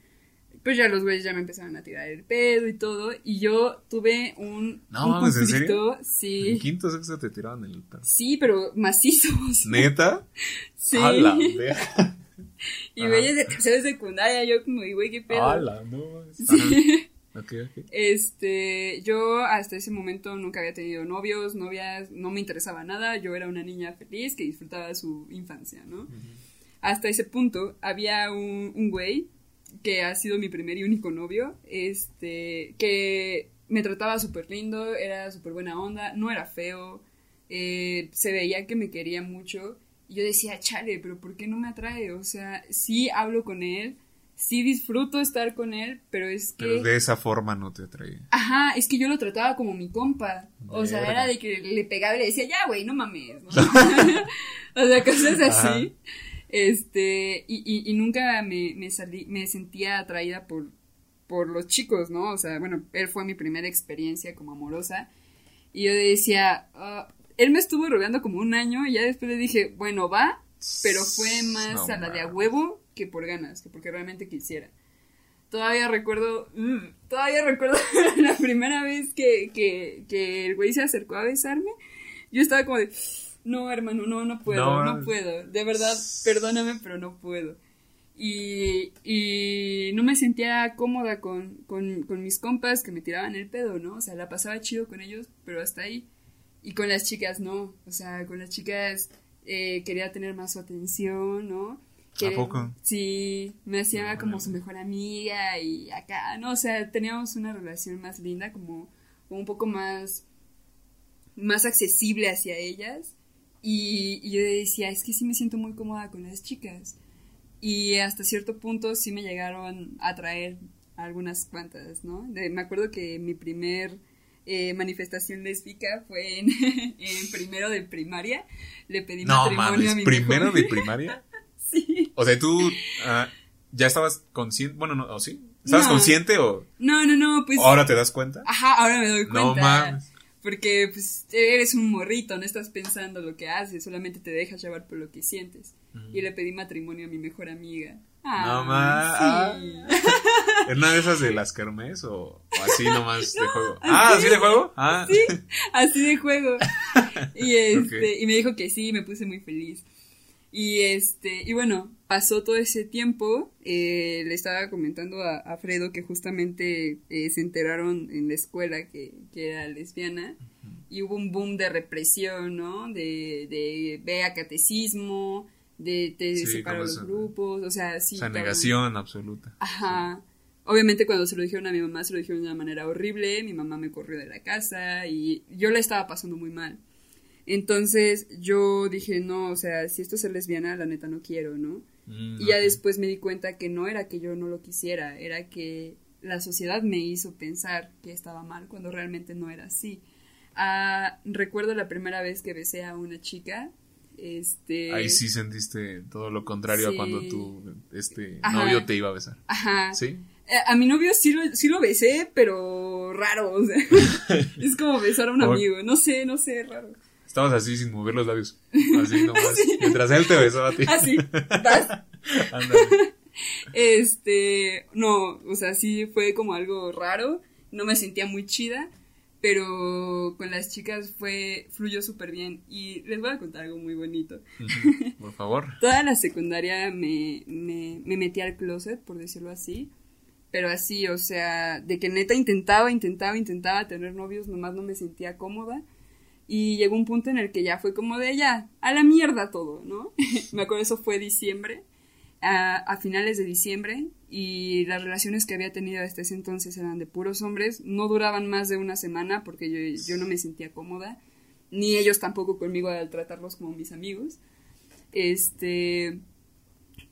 pues ya los güeyes ya me empezaron a tirar el pedo y todo. Y yo tuve un, No un mames, ¿en. En Sí. quinto sexto te tiraban el pedo. Sí, pero macizos. ¿Neta? [LAUGHS] Sí. A la. Y güeyes de tercera y secundaria, yo como, y güey, qué pedo. A la, no. Sí. Ajá. Ok, ok. Este, yo hasta ese momento nunca había tenido novios, novias, no me interesaba nada, yo era una niña feliz que disfrutaba su infancia, ¿no? Hasta ese punto había un, un güey que ha sido mi primer y único novio, este, que me trataba súper lindo, era súper buena onda, no era feo, eh, se veía que me quería mucho, y yo decía, chale, pero ¿por qué no me atrae? O sea, sí hablo con él, sí disfruto estar con él, pero es que... Pero de esa forma no te atraía. Ajá, es que yo lo trataba como mi compa. O sea, era de que le pegaba y le decía, ya, güey, no mames. ¿no? [LAUGHS] [LAUGHS] o sea, cosas Ajá. Este, y, y, y nunca me, me, salí, me sentía atraída por, por los chicos, ¿no? O sea, bueno, él fue mi primera experiencia como amorosa. Y yo decía, ah, él me estuvo rodeando como un año y ya después le dije, bueno, va, pero fue más No a la de a huevo que por ganas, que porque realmente quisiera. Todavía recuerdo, mm, todavía recuerdo [LAUGHS] la primera vez que, que, que el güey se acercó a besarme. Yo estaba como de, no, hermano, no, no puedo, No, no, puedo. De verdad, perdóname, pero no puedo. Y, y no me sentía cómoda con, con, con mis compas que me tiraban el pedo, ¿no? O sea, la pasaba chido con ellos, pero hasta ahí. Y con las chicas no. O sea, con las chicas eh, quería tener más su atención, ¿no? ¿A poco? Sí, me hacía No, como no. su mejor amiga y acá, ¿no? O sea, teníamos una relación más linda, como, como un poco más, más accesible hacia ellas. Y, y yo decía, es que sí me siento muy cómoda con las chicas. Y hasta cierto punto sí me llegaron a traer algunas cuantas, ¿no? De- me acuerdo que mi primer eh, manifestación lésbica fue en, [LAUGHS] en primero de primaria. Le pedí No matrimonio a mames, mi primero mejor- de [LAUGHS] primaria. Sí. O sea, tú ah, ya estabas consciente. Bueno, no, ¿o sí? ¿Estabas No. consciente o No, no, no, pues... ahora te das cuenta? Ajá, ahora me doy cuenta. No mames. Porque pues eres un morrito, no estás pensando lo que haces, solamente te dejas llevar por lo que sientes. Y le pedí matrimonio a mi mejor amiga. No Ah, sí. ¿En una de esas de las kermés o, o así nomás de [LAUGHS] juego? Ah, ¿así de juego? Ah, [LAUGHS] Sí, así de juego. [LAUGHS] Y este, y me dijo que sí, me puse muy feliz. Y este, y bueno, pasó todo ese tiempo, eh, le estaba comentando a, a Fredo que justamente eh, se enteraron en la escuela que, que era lesbiana y hubo un boom de represión, ¿no? De, de ve a catecismo, de te Sí, separo los eso. grupos, o sea, sí. o sea, negación absoluta. Ajá. Obviamente cuando se lo dijeron a mi mamá, se lo dijeron de una manera horrible, mi mamá me corrió de la casa y yo la estaba pasando muy mal. Entonces yo dije, no, o sea, si esto es ser lesbiana, la neta no quiero, ¿no? Mm, Y ya después me di cuenta que no era que yo no lo quisiera, era que la sociedad me hizo pensar que estaba mal cuando realmente no era así. Ah, recuerdo la primera vez que besé a una chica, este... Ahí sí sentiste todo lo contrario Sí. a cuando tu este Ajá. novio te iba a besar. Ajá. ¿Sí? Eh, A mi novio sí lo, sí lo besé, pero raro, o sea, [LAUGHS] es como besar a un amigo, no sé, no sé, raro. Estabas así sin mover los labios. [LAUGHS] Así nomás. Mientras él te besaba a ti. Así, vas. [LAUGHS] Ándale. Este, no, o sea, sí fue como algo raro, no me sentía muy chida, pero con las chicas fue, fluyó súper bien y les voy a contar algo muy bonito. Por favor. [LAUGHS] Toda la secundaria me, me, me metí al closet, por decirlo así, pero así, o sea, de que neta intentaba, intentaba, intentaba tener novios, nomás no me sentía cómoda. Y llegó un punto en el que ya fue como de ya, a la mierda todo, ¿no? [LAUGHS] me acuerdo, eso fue diciembre, a, a finales de diciembre, y las relaciones que había tenido hasta ese entonces eran de puros hombres, no duraban más de una semana porque yo, yo no me sentía cómoda, ni ellos tampoco conmigo al tratarlos como mis amigos. Este.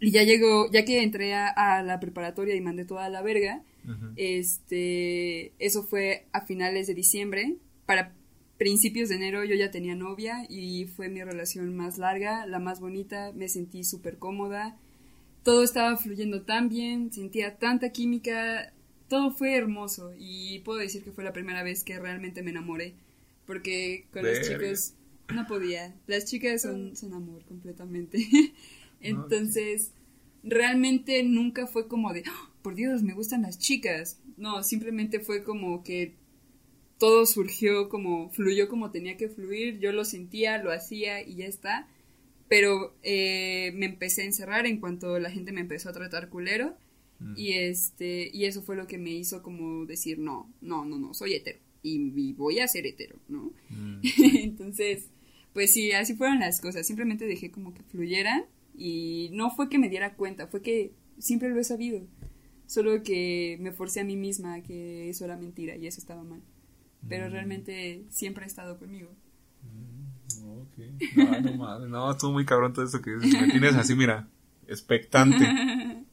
Y ya llegó, ya que entré a, a la preparatoria y mandé toda la verga, este, eso fue a finales de diciembre. Para principios de enero yo ya tenía novia y fue mi relación más larga, la más bonita, me sentí súper cómoda, todo estaba fluyendo tan bien, sentía tanta química, todo fue hermoso y puedo decir que fue la primera vez que realmente me enamoré, porque con los Verga. chicos no podía, las chicas son, son amor completamente. [LAUGHS] [LAUGHS] Entonces, realmente nunca fue como de, "Ah, por Dios, me gustan las chicas. No, simplemente fue como que todo surgió como, fluyó como tenía que fluir, yo lo sentía, lo hacía y ya está. Pero eh, me empecé a encerrar en cuanto la gente me empezó a tratar culero. Mm. Y este, y eso fue lo que me hizo como decir, no, no, no, no, soy hetero. Y, y voy a ser hetero, ¿no? Mm. [LAUGHS] Entonces, pues sí, así fueron las cosas. Simplemente dejé como que fluyeran y no fue que me diera cuenta, fue que siempre lo he sabido. Solo que me forcé a mí misma que eso era mentira y eso estaba mal. Pero Mm. realmente siempre ha estado conmigo. Ok. No, no no, estuvo muy cabrón todo eso que dices. Me tienes así, mira, expectante. [LAUGHS]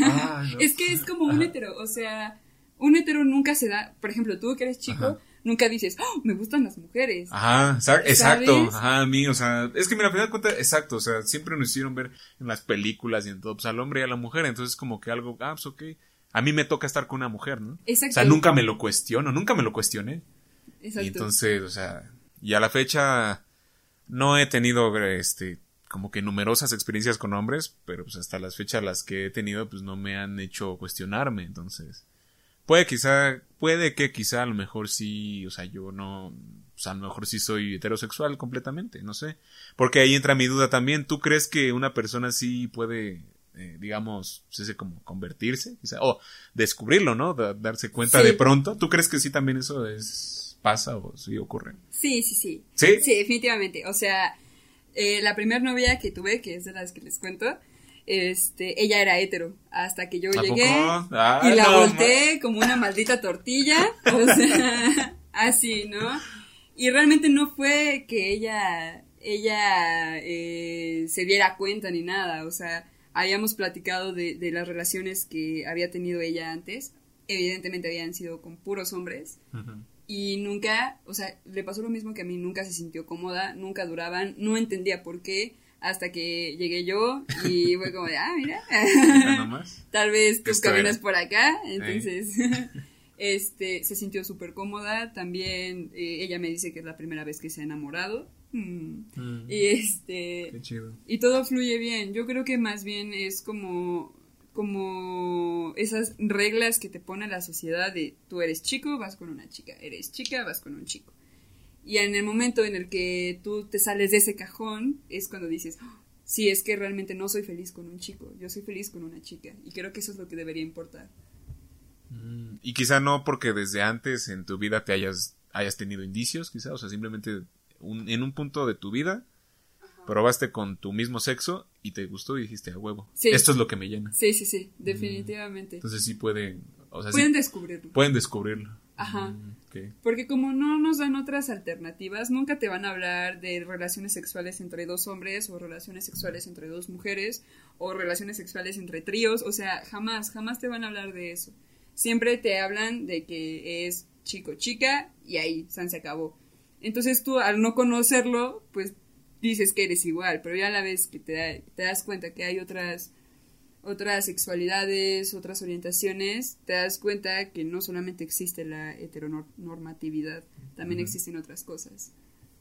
No. Es que es como un hetero, o sea, un hetero nunca se da, por ejemplo, tú que eres chico, Ajá. nunca dices, "Oh, me gustan las mujeres. Ajá, exacto, ¿Sabes? ajá, a mí, o sea, es que mira, al final de cuentas, exacto, o sea, siempre nos hicieron ver en las películas y en todo, pues al hombre y a la mujer, entonces como que algo, ah, pues ok, a mí me toca estar con una mujer, ¿no? Exacto. O sea, nunca me lo cuestiono, nunca me lo cuestioné. Exacto. Y entonces, o sea, y a la fecha no he tenido, este, como que numerosas experiencias con hombres, pero pues hasta las fechas las que he tenido, pues no me han hecho cuestionarme, entonces. Puede quizá, puede que quizá a lo mejor sí, o sea, yo no, o sea, a lo mejor sí soy heterosexual completamente, no sé. Porque ahí entra mi duda también, ¿tú crees que una persona sí puede, eh, digamos, ese como convertirse, quizá, o descubrirlo, ¿no? Da- darse cuenta Sí. de pronto. ¿Tú crees que sí también eso es, pasa o sí ocurre? Sí, sí, sí. ¿Sí? Sí, definitivamente. O sea, eh, la primera novia que tuve, que es de las que les cuento, este, ella era hetero. Hasta que yo ¿A llegué? Ah, y la no, volteé como una maldita tortilla. [LAUGHS] O sea, así, ¿no? Y realmente no fue que ella, ella eh, se diera cuenta ni nada. O sea, habíamos platicado de, de las relaciones que había tenido ella antes. Evidentemente habían sido con puros hombres. Y nunca, o sea, le pasó lo mismo que a mí, nunca se sintió cómoda, nunca duraban, no entendía por qué, hasta que llegué yo y [LAUGHS] fue como de, ah, mira, [LAUGHS] tal vez tus caminas por acá, entonces, [LAUGHS] este, se sintió súper cómoda, también eh, ella me dice que es la primera vez que se ha enamorado, mm, Mm, y este, Qué chido. y todo fluye bien. Yo creo que más bien es como como esas reglas que te pone la sociedad de tú eres chico, vas con una chica, eres chica, vas con un chico. Y en el momento en el que tú te sales de ese cajón es cuando dices, "Oh, sí, es que realmente no soy feliz con un chico, yo soy feliz con una chica. Y creo que eso es lo que debería importar. Mm, Y quizá no porque desde antes en tu vida te hayas, hayas tenido indicios, quizá, o sea, simplemente un- en un punto de tu vida probaste con tu mismo sexo y te gustó y dijiste a huevo. Sí. Esto es lo que me llena. Sí, sí, sí, definitivamente. Entonces sí pueden, o sea, sí Pueden descubrirlo. pueden descubrirlo. Ajá. Mm. Porque como no nos dan otras alternativas, nunca te van a hablar de relaciones sexuales entre dos hombres o relaciones sexuales entre dos mujeres o relaciones sexuales entre tríos, o sea, jamás, jamás te van a hablar de eso. Siempre te hablan de que es chico, chica y ahí, San se acabó. Entonces tú al no conocerlo, pues dices que eres igual, pero ya a la vez que te, da- te das cuenta que hay otras otras sexualidades, otras orientaciones, te das cuenta que no solamente existe la heteronormatividad, también existen otras cosas,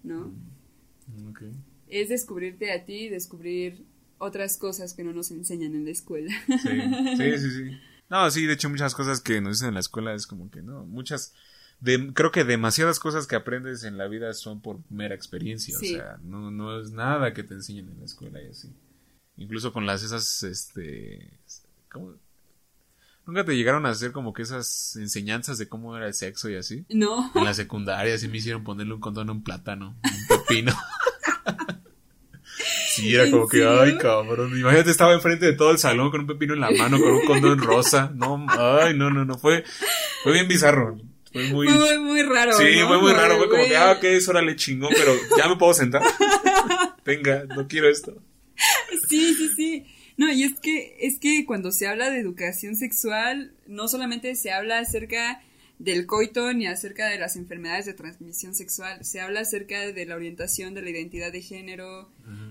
¿no? Mm. Es descubrirte a ti, descubrir otras cosas que no nos enseñan en la escuela. Sí, sí, sí, sí. [LAUGHS] No, sí, de hecho muchas cosas que nos dicen en la escuela es como que no, muchas, de, creo que demasiadas cosas que aprendes en la vida son por mera experiencia, Sí. o sea, no, no es nada que te enseñen en la escuela y así. Incluso con las esas, este, ¿cómo? Nunca te llegaron a hacer como que esas enseñanzas de cómo era el sexo y así. No, En la secundaria sí me hicieron ponerle un condón a un plátano, un pepino. [LAUGHS] Sí, era ¿En como que, ay, cabrón. Imagínate, estaba enfrente de todo el salón con un pepino en la mano, con un condón rosa. No, ay, no, no, no. Fue, fue bien bizarro. Fue muy. muy, muy raro. sí, ¿no? fue muy raro. Fue como que, ah, ok, eso órale chingón, pero ya me puedo sentar. [LAUGHS] Venga, no quiero esto. Sí, sí, sí. No, y es que, es que cuando se habla de educación sexual, no solamente se habla acerca del coito ni acerca de las enfermedades de transmisión sexual, se habla acerca de la orientación, de la identidad de género,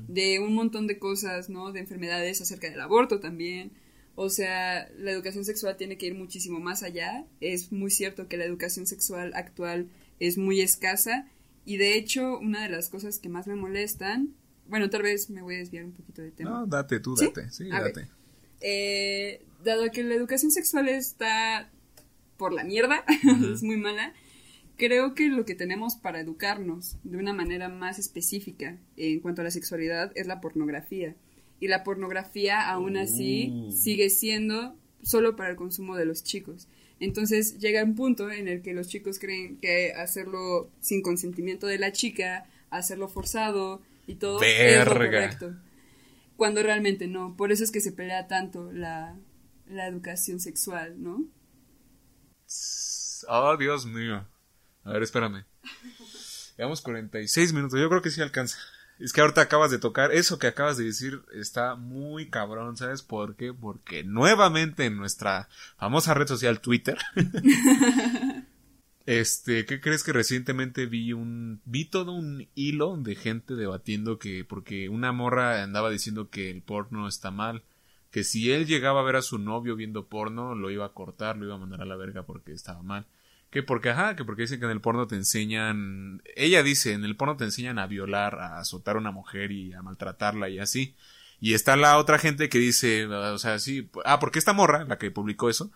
de un montón de cosas, ¿no? De enfermedades acerca del aborto también. O sea, la educación sexual tiene que ir muchísimo más allá. Es muy cierto que la educación sexual actual es muy escasa y de hecho una de las cosas que más me molestan, bueno, tal vez me voy a desviar un poquito del tema. No, date tú, date. Sí, date. eh, dado que la educación sexual está por la mierda, [LAUGHS] es muy mala, creo que lo que tenemos para educarnos de una manera más específica en cuanto a la sexualidad es la pornografía. Y la pornografía aún así Uh. sigue siendo solo para el consumo de los chicos. Entonces llega un punto en el que los chicos creen que hacerlo sin consentimiento de la chica, hacerlo forzado y todo es lo correcto. Cuando realmente no. Por eso es que se pelea tanto la, la educación sexual, ¿no? Oh, Dios mío. A ver, espérame. Llevamos 46 minutos. Yo creo que sí alcanza. Es que ahorita acabas de tocar. Eso que acabas de decir está muy cabrón. ¿Sabes por qué? Porque nuevamente en nuestra famosa red social Twitter. [LAUGHS] este, ¿qué crees que recientemente vi un. Vi todo un hilo de gente debatiendo que. Porque una morra andaba diciendo que el porno está mal. Que si él llegaba a ver a su novio viendo porno, lo iba a cortar, lo iba a mandar a la verga porque estaba mal. Que porque, ajá, que porque dicen que en el porno te enseñan, ella dice, en el porno te enseñan a violar, a azotar a una mujer y a maltratarla y así. Y está la otra gente que dice, o sea, sí, ah, porque esta morra, la que publicó eso,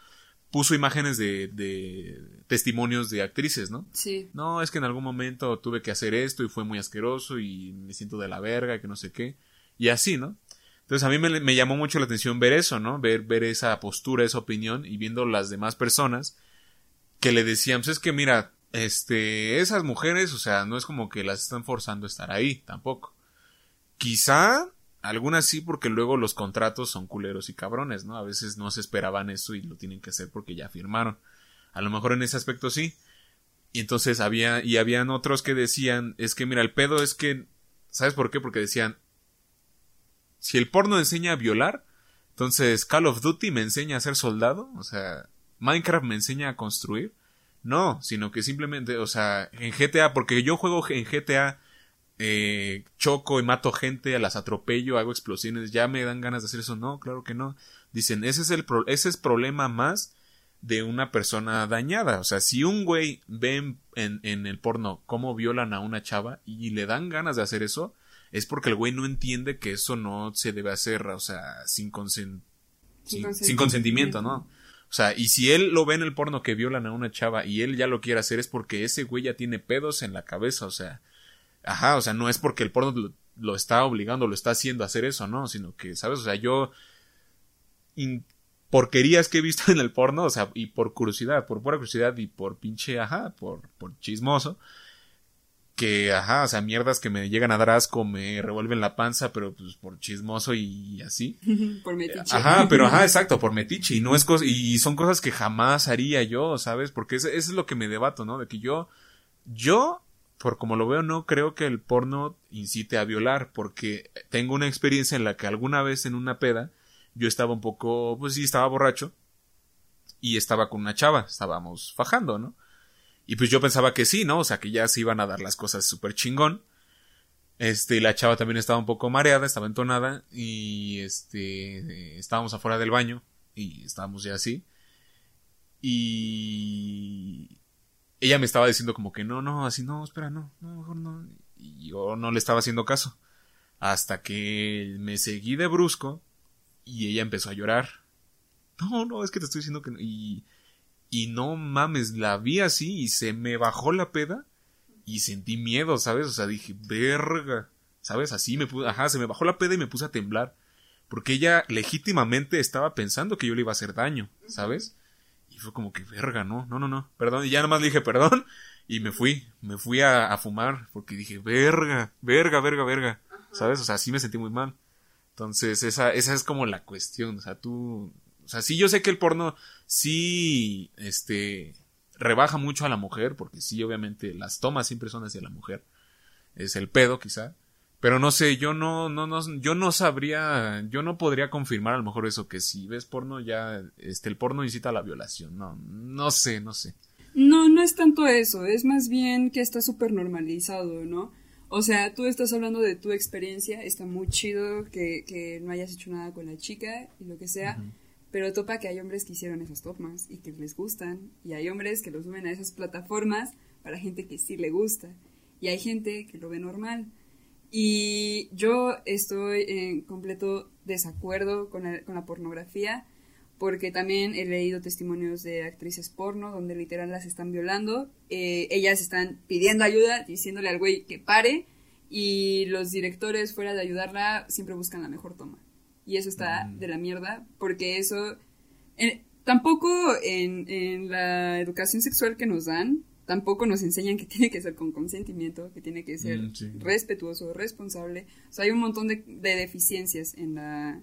puso imágenes de, de testimonios de actrices, ¿no? Sí. No, es que en algún momento tuve que hacer esto y fue muy asqueroso y me siento de la verga, que no sé qué. Y así, ¿no? Entonces a mí me, me llamó mucho la atención ver eso, ¿no? Ver, ver esa postura, esa opinión y viendo las demás personas que le decían, pues es que mira, este, esas mujeres, o sea, no es como que las están forzando a estar ahí, tampoco. Quizá algunas sí, porque luego los contratos son culeros y cabrones, ¿no? A veces no se esperaban eso y lo tienen que hacer porque ya firmaron. A lo mejor en ese aspecto sí. Y entonces había, y habían otros que decían, es que mira, el pedo es que, ¿sabes por qué? Porque decían, si el porno enseña a violar, entonces Call of Duty me enseña a ser soldado, o sea, Minecraft me enseña a construir. No, sino que simplemente, o sea, en GTA, porque yo juego en GTA, eh, choco y mato gente, las atropello, hago explosiones, ya me dan ganas de hacer eso. No, claro que no. Dicen, ese es el pro- ese es problema más de una persona dañada. O sea, si un güey ve en, en- en el porno cómo violan a una chava y le dan ganas de hacer eso, es porque el güey no entiende que eso no se debe hacer, o sea, sin, consen- Sin sin, sin consentimiento, ¿no? O sea, y si él lo ve en el porno que violan a una chava y él ya lo quiere hacer es porque ese güey ya tiene pedos en la cabeza, o sea, ajá, o sea, no es porque el porno lo, está obligando, lo está haciendo a hacer eso, ¿no? Sino que, ¿sabes? O sea, yo in- porquerías que he visto [LAUGHS] en el porno, o sea, y por curiosidad, por pura curiosidad y por pinche, ajá, por, por chismoso, que, ajá, o sea, mierdas que me llegan a dar asco, me revuelven la panza, pero pues por chismoso y así. [LAUGHS] Por metiche. Ajá, pero ajá, [LAUGHS] exacto, por metiche. Y no es cos- y son cosas que jamás haría yo, ¿sabes? Porque eso, eso es lo que me debato, ¿no? De que yo, yo, por como lo veo, no creo que el porno incite a violar, porque tengo una experiencia en la que alguna vez en una peda, yo estaba un poco, pues sí, estaba borracho, y estaba con una chava, estábamos fajando, ¿no? Y pues yo pensaba que sí, ¿no? O sea, que ya se iban a dar las cosas súper chingón. Este, la chava también estaba un poco mareada, estaba entonada, y este, estábamos afuera del baño, y estábamos ya así. Y ella me estaba diciendo como que no, no, así no, espera, no, no, mejor no. Y yo no le estaba haciendo caso. Hasta que me seguí de brusco, y ella empezó a llorar. No, no, es que te estoy diciendo que no. Y, y no mames, la vi así y se me bajó la peda y sentí miedo, ¿sabes? O sea, dije, verga, ¿sabes? Así me puse, ajá, se me bajó la peda y me puse a temblar. Porque ella legítimamente estaba pensando que yo le iba a hacer daño, ¿sabes? Y fue como que, verga, no, no, no, no, perdón. Y ya nomás le dije perdón y me fui, me fui a, a fumar porque dije, verga, verga, verga, verga, ¿sabes? O sea, sí me sentí muy mal. Entonces, esa, esa es como la cuestión, o sea, tú, o sea, sí yo sé que el porno sí, este, rebaja mucho a la mujer, porque sí, obviamente, las tomas siempre son hacia la mujer. Es el pedo, quizá. Pero no sé, yo no, no, no, yo no sabría, yo no podría confirmar a lo mejor eso, que si ves porno ya, este, el porno incita a la violación. No, no sé, no sé. No, no es tanto eso, es más bien que está súper normalizado, ¿no? O sea, tú estás hablando de tu experiencia, está muy chido que, que no hayas hecho nada con la chica y lo que sea, pero topa que hay hombres que hicieron esas tomas y que les gustan, y hay hombres que lo suben a esas plataformas para gente que sí le gusta, y hay gente que lo ve normal. Y yo estoy en completo desacuerdo con la, con la pornografía, porque también he leído testimonios de actrices porno donde literal las están violando, eh, ellas están pidiendo ayuda, diciéndole al güey que pare, y los directores fuera de ayudarla siempre buscan la mejor toma. Y eso está Mm. de la mierda, porque eso... eh, tampoco en, en la educación sexual que nos dan, tampoco nos enseñan que [LAUGHS] tiene que ser con consentimiento, que tiene que ser Mm, sí. respetuoso, responsable. O sea, hay un montón de, de deficiencias en la,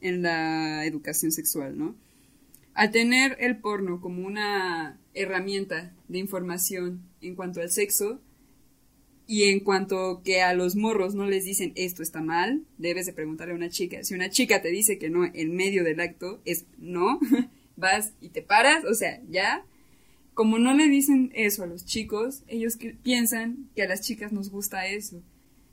en la educación sexual, ¿no? Al tener el porno como una herramienta de información en cuanto al sexo y en cuanto que a los morros no les dicen esto está mal, debes de preguntarle a una chica. Si una chica te dice que no en medio del acto, es no, [LAUGHS] vas y te paras, o sea, ya. Como no le dicen eso a los chicos, ellos que- piensan que a las chicas nos gusta eso.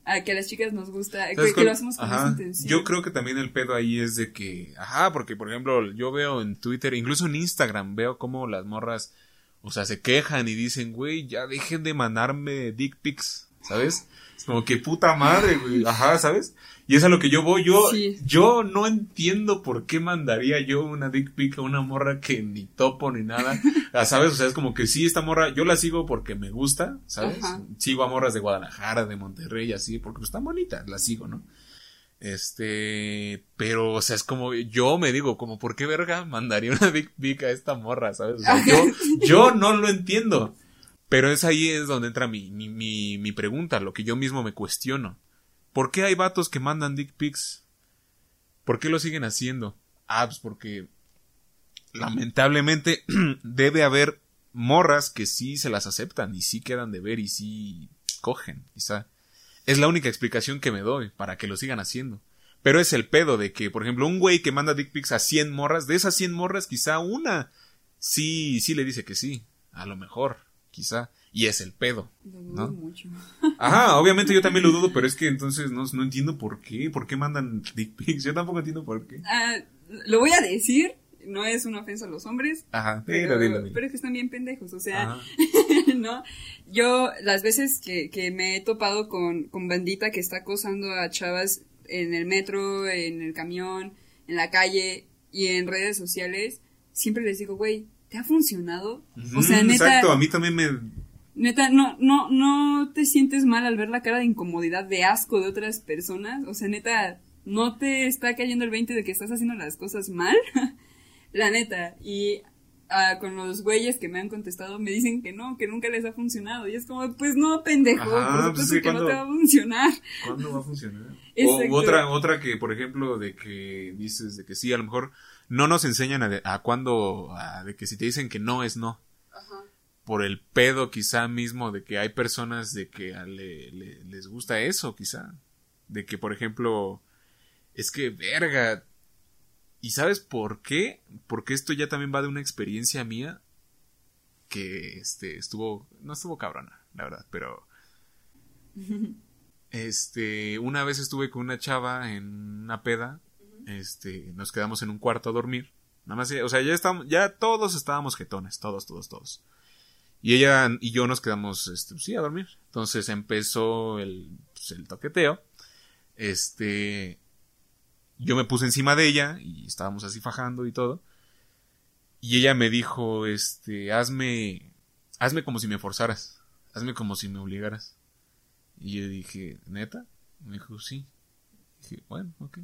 A que a las chicas nos gusta, que, lo hacemos con Ajá. esa intención. Yo creo que también el pedo ahí es de que, ajá, porque por ejemplo, yo veo en Twitter, incluso en Instagram, veo como las morras, o sea, se quejan y dicen, güey, ya dejen de mandarme dick pics, ¿sabes? Es como que puta madre, güey, ajá, ¿sabes? Y es a lo que yo voy, yo, Sí. yo no entiendo por qué mandaría yo una dick pic a una morra que ni topo ni nada, [LAUGHS] Ah, ¿sabes? O sea, es como que sí, esta morra, yo la sigo porque me gusta, ¿sabes? Ajá. Sigo a morras de Guadalajara, de Monterrey, así, porque pues, están bonitas, las sigo, ¿no? Este, pero, o sea, es como, yo me digo, como, ¿por qué verga mandaría una [LAUGHS] dick pic a esta morra, sabes? O sea, [LAUGHS] yo, yo no lo entiendo. Pero es ahí es donde entra mi, mi, mi, mi pregunta, lo que yo mismo me cuestiono. ¿Por qué hay vatos que mandan dick pics? ¿Por qué lo siguen haciendo? Ah, pues porque lamentablemente [CLEARS THROAT] debe haber morras que sí se las aceptan y sí quedan de ver y sí cogen, quizá. Es la única explicación que me doy para que lo sigan haciendo. Pero es el pedo de que, por ejemplo, un güey que manda dick pics a 100 morras, de esas 100 morras quizá una sí, sí le dice que sí, a lo mejor, quizá. Y es el pedo. Lo dudo ¿no? mucho. Ajá, obviamente yo también lo dudo, pero es que entonces no, no entiendo por qué, por qué mandan dick pics, yo tampoco entiendo por qué. Ah, lo voy a decir, no es una ofensa a los hombres, Ajá, pero, dilo, dilo, dilo. pero es que están bien pendejos, o sea. [LAUGHS] ¿no? Yo, las veces que, que me he topado con, con bandita que está acosando a chavas en el metro, en el camión, en la calle y en redes sociales, siempre les digo, güey, ¿te ha funcionado? O sea, neta, Exacto, a mí también me... neta, no, no, no te sientes mal al ver la cara de incomodidad, de asco de otras personas. O sea, neta, no te está cayendo el 20 de que estás haciendo las cosas mal. [LAUGHS] la neta. Y ah, con los güeyes que me han contestado me dicen que no, que nunca les ha funcionado. Y es como, pues no, pendejo, Ajá, por pues sí, que no te va a funcionar. ¿Cuándo va a funcionar? [LAUGHS] O Exacto. u otra, otra que, por ejemplo, de que dices de que sí, a lo mejor no nos enseñan a, de- a cuándo, a- de que si te dicen que no es no. Por el pedo quizá mismo de que hay personas de que le- les gusta eso quizá. De que, por ejemplo, es que, verga. ¿Y sabes por qué? Porque esto ya también va de una experiencia mía que este estuvo, no estuvo cabrona, la verdad, pero [LAUGHS] este, una vez estuve con una chava en una peda, este, nos quedamos en un cuarto a dormir. Nada más, o sea, ya estábamos, ya todos estábamos jetones, todos, todos, todos. Y ella y yo nos quedamos, este, sí, a dormir. Entonces empezó el, pues, el toqueteo. Este, yo me puse encima de ella y estábamos así fajando y todo. Y ella me dijo, este, hazme, hazme como si me forzaras, hazme como si me obligaras. Y yo dije, ¿neta? Me dijo, sí. Dije, bueno, ok.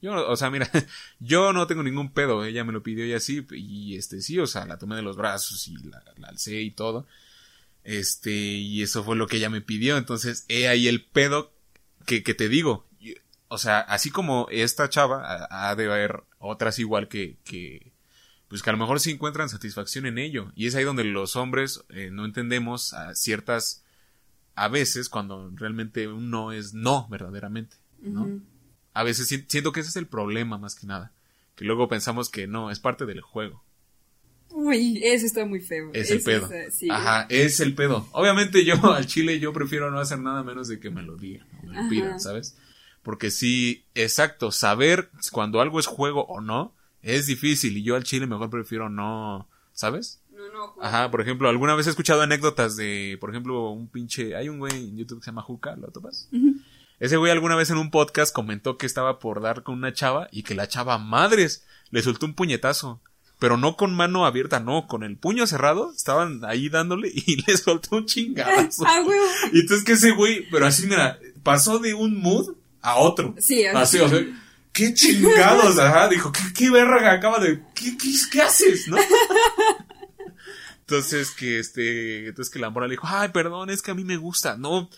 Yo, o sea, mira, [LAUGHS] yo no tengo ningún pedo, ella me lo pidió y así, y este, sí, o sea, la tomé de los brazos y la, la alcé y todo. Este, y eso fue lo que ella me pidió, entonces, he ahí el pedo que, que te digo. O sea, así como esta chava, ha, de haber otras igual que, que, pues que a lo mejor sí encuentran satisfacción en ello. Y es ahí donde los hombres eh, no entendemos a ciertas, a veces cuando realmente un no es no verdaderamente, ¿no? A veces si- siento que ese es el problema más que nada. Que luego pensamos que no, es parte del juego. Uy, eso está muy feo. Es el Eso pedo. sí. Ajá, es el pedo. Obviamente yo [LAUGHS] al chile yo prefiero no hacer nada menos de que me lo digan, o me lo pidan, ¿sabes? Porque sí, exacto, saber cuando algo es juego o no es difícil y yo al chile mejor prefiero no, ¿sabes? No, no, Juan. Ajá, por ejemplo, alguna vez he escuchado anécdotas de, por ejemplo, un pinche, hay un güey en YouTube que se llama Juca, ¿lo topas? Ese güey alguna vez en un podcast comentó que estaba por dar con una chava y que la chava madres le soltó un puñetazo. Pero no con mano abierta, no, con el puño cerrado, estaban ahí dándole [LAUGHS] y le soltó un chingadazo. [LAUGHS] Ah. Y entonces que ese güey, pero así mira, pasó de un mood a otro. Sí, Así, o sea, qué chingados, [LAUGHS] ajá, dijo, qué, qué verga acaba de, ¿qué, qué, qué haces, no? [LAUGHS] Entonces que este, entonces que la mora le dijo, ay, perdón, es que a mí me gusta, no,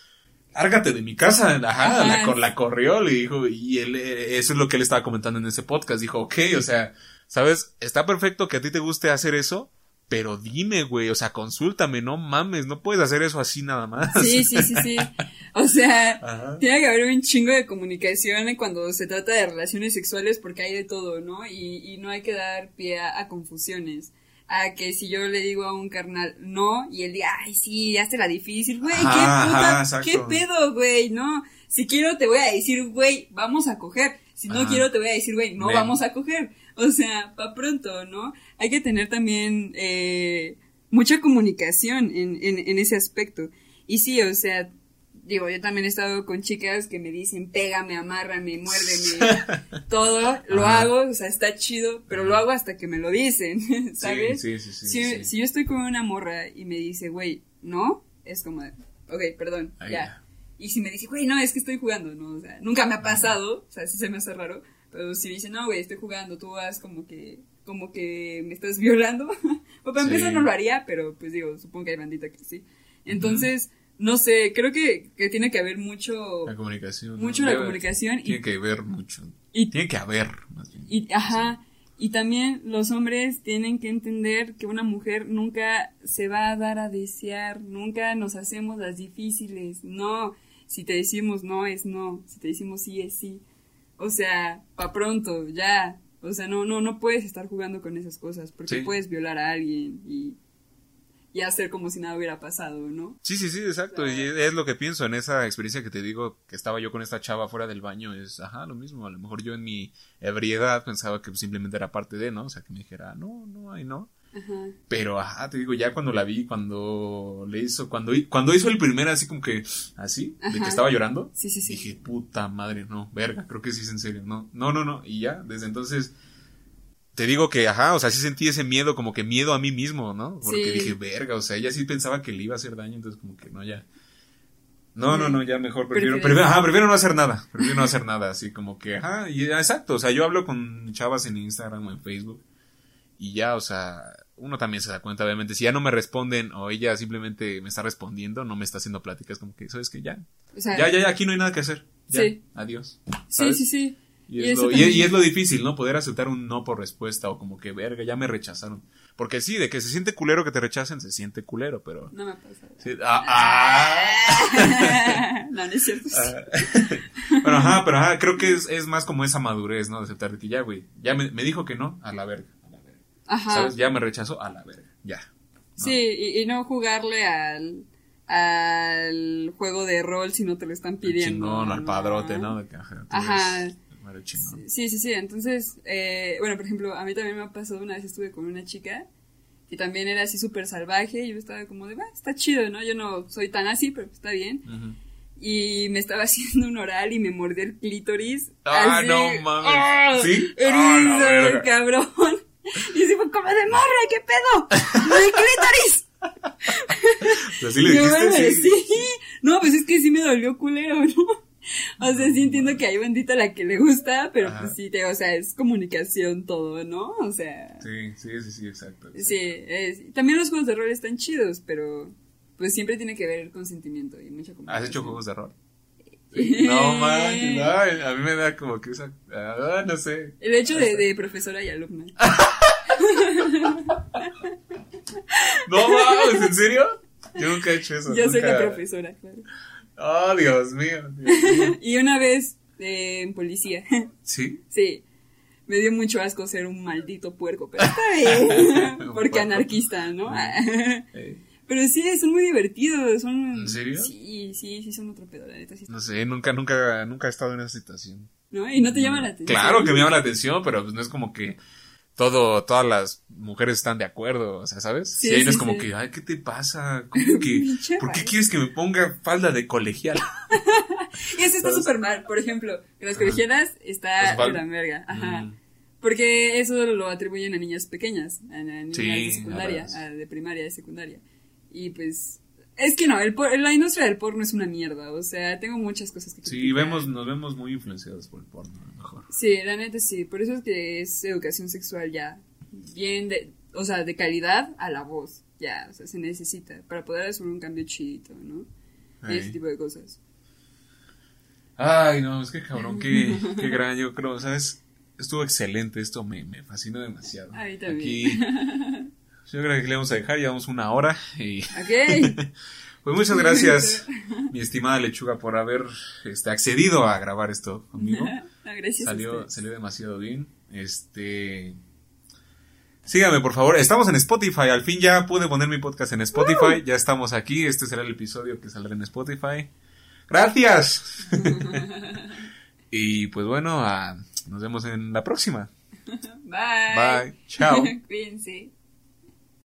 lárgate de mi casa, ajá, Ajá. La, la corrió, le dijo, y él, eso es lo que él estaba comentando en ese podcast, dijo, ok, o sea, sabes, está perfecto que a ti te guste hacer eso, pero dime, güey, o sea, consúltame, no mames, no puedes hacer eso así nada más. Sí, sí, sí, sí. O sea, [LAUGHS] Ajá. tiene que haber un chingo de comunicación cuando se trata de relaciones sexuales porque hay de todo, ¿no? Y, y no hay que dar pie a, a confusiones. A que si yo le digo a un carnal no y él diga, ay, sí, hazte la difícil, güey, qué puta, ajá, qué pedo, güey, no. Si quiero te voy a decir, güey, vamos a coger. Si no Ajá. quiero te voy a decir, güey, no Ven. vamos a coger. O sea, pa' pronto, ¿no? Hay que tener también eh, mucha comunicación en, en, en ese aspecto. Y sí, o sea, digo, yo también he estado con chicas que me dicen, pégame, amárrame, muérdeme, [LAUGHS] todo, lo Ajá. hago, o sea, está chido, pero lo hago hasta que me lo dicen, [LAUGHS] ¿sabes? Sí, sí, sí, si, si yo estoy con una morra y me dice, güey, no, es como, ok, perdón, ya. Y si me dice, güey, no, es que estoy jugando, ¿no? O sea, nunca me ha pasado, o sea, sí se me hace raro, pero si dice, no, güey, estoy jugando, tú vas como que, como que me estás [LAUGHS] violando, o para Sí. empezar no lo haría, pero pues digo, supongo que hay bandita que sí. Entonces, no sé, creo que, que tiene que haber mucho, La comunicación. mucho ¿no? la comunicación y, Tiene que ver mucho. y, Tiene que haber, más bien. y, ajá, y también los hombres tienen que entender que una mujer nunca se va a dar a desear, nunca nos hacemos las difíciles, no, si te decimos no es no, si te decimos sí es sí, o sea, pa pronto, ya, o sea, no, no, no puedes estar jugando con esas cosas, porque Sí. puedes violar a alguien y, y hacer como si nada hubiera pasado, ¿no? Sí, sí, sí, exacto. Y es lo que pienso en esa experiencia que te digo que estaba yo con esta chava fuera del baño. Es, ajá, lo mismo. A lo mejor yo en mi ebriedad pensaba que simplemente era parte de, ¿no? O sea, que me dijera, no, no, ay, no. Ajá. Pero, ajá, te digo, ya cuando la vi, cuando le hizo, cuando, cuando hizo el primer así como que, así, de que estaba llorando, Sí, sí, sí. dije, puta madre, no, verga, creo que sí es en serio, no, no, no, no, y ya, desde entonces, te digo que, ajá, o sea, sí sentí ese miedo, como que miedo a mí mismo, ¿no? Porque dije, verga, o sea, ella sí pensaba que le iba a hacer daño, entonces como que no, ya. No, no, no, ya mejor prefiero, prefiero, ajá, prefiero no hacer nada, prefiero no hacer nada, así como que, ajá, y exacto, o sea, yo hablo con chavas en Instagram o en Facebook, y ya, o sea, uno también se da cuenta, obviamente, si ya no me responden o ella simplemente me está respondiendo, no me está haciendo pláticas, como que, ¿sabes que Ya, O sea, ya, ya, ya, aquí no hay nada que hacer. Ya, Sí. adiós. sí, ¿sabes? sí, sí. Y Y es, lo, y, también. y es lo difícil, ¿no? Poder aceptar un no por respuesta o como que, verga, ya me rechazaron. Porque sí, de que se siente culero que te rechacen, se siente culero, pero... No me ha pasado. sí, ah, ah. [LAUGHS] no, no es cierto. [LAUGHS] Pero ajá, pero ajá, creo que es, es más como esa madurez, ¿no? De aceptar de que ya, güey, ya me, me dijo que no, a la verga. Ajá. ¿Sabes? Ya me rechazó, a la verga. Ya. ¿no? Sí, y, y no jugarle al, al juego de rol si no te lo están El pidiendo. chingón, al padrote, ¿no? De que, ajá, el. Sí, sí, sí. Entonces, eh, bueno, por ejemplo, a mí también me ha pasado una vez estuve con una chica que también era así súper salvaje y yo estaba como de, va, está chido, ¿no? Yo no soy tan así, pero está bien. Y me estaba [LAUGHS] haciendo un oral y me mordió el clítoris. Ah, así. no mames. ¡Ah! ¿Sí? Erizo, Ah, la verga. cabrón. Y así fue como de morra, ¿qué pedo? ¡Mi clítoris! O sea, sí le dijiste, bueno, sí. sí. No, pues es que sí me dolió culero, ¿no? O sea, sí entiendo que hay bandita la que le gusta, pero Ajá. pues sí, te, o sea, es comunicación todo, ¿no? O sea, Sí, sí, sí, sí, exacto. exacto. sí, es- también los juegos de rol están chidos, pero pues siempre tiene que ver el consentimiento y mucha comunicación. ¿Has hecho juegos de rol? No [LAUGHS] manches, no, a mí me da como que esa, ah, no sé. El hecho de, de profesora y alumna. [LAUGHS] No mames, ¿en serio? Yo nunca he hecho eso. Yo soy la profesora, claro. Oh, Dios mío. Dios mío. [LAUGHS] Y una vez eh, en policía, ¿Sí? sí, me dio mucho asco ser un maldito puerco, pero está bien, Un porque anarquista, ¿no? Eh, Pero sí, son muy divertidos, son... ¿En serio? Sí, sí, sí son otro pedo, la neta, sí. no sé, nunca, nunca, nunca he estado en esa situación. ¿No? Y no te llama la atención. Claro que me llama la atención, pero pues no es como que todo, todas las mujeres están de acuerdo, o sea, ¿sabes? Sí, Sí, ahí no es como sí. que, ay, ¿qué te pasa? [LAUGHS] ¿Cómo que, ¿Por qué quieres que me ponga falda de colegial? [LAUGHS] y eso está súper mal. Por ejemplo, que las Ajá. colegialas está de la verga. Ajá. Mm. Porque eso lo atribuyen a niñas pequeñas, a niñas de secundaria, a de primaria, de secundaria. Y pues, es que no, el por- la industria del porno es una mierda, o sea, tengo muchas cosas que Sí, criticar. vemos, nos vemos muy influenciados por el porno, a lo mejor. Sí, la neta sí, por eso es que es educación sexual ya, bien de, o sea, de calidad a la voz, ya, o sea, se necesita para poder hacer un cambio chidito, ¿no? Y ese tipo de cosas. Ay, no, es que cabrón, qué, qué gran, yo creo, ¿sabes? Estuvo excelente, esto me, me fascinó demasiado. A mí también. Aquí, yo creo que le vamos a dejar, llevamos una hora y... Ok. [LAUGHS] Pues muchas gracias, [LAUGHS] mi estimada lechuga, por haber este, accedido a grabar esto conmigo. [LAUGHS] No, gracias. Salió, salió demasiado bien. Este. Síganme, por favor. Estamos en Spotify. Al fin ya pude poner mi podcast en Spotify. Ya estamos aquí. Este será el episodio que saldrá en Spotify. Gracias. y pues bueno, ah, nos vemos en la próxima. Bye. Bye. Chao. Cuídense.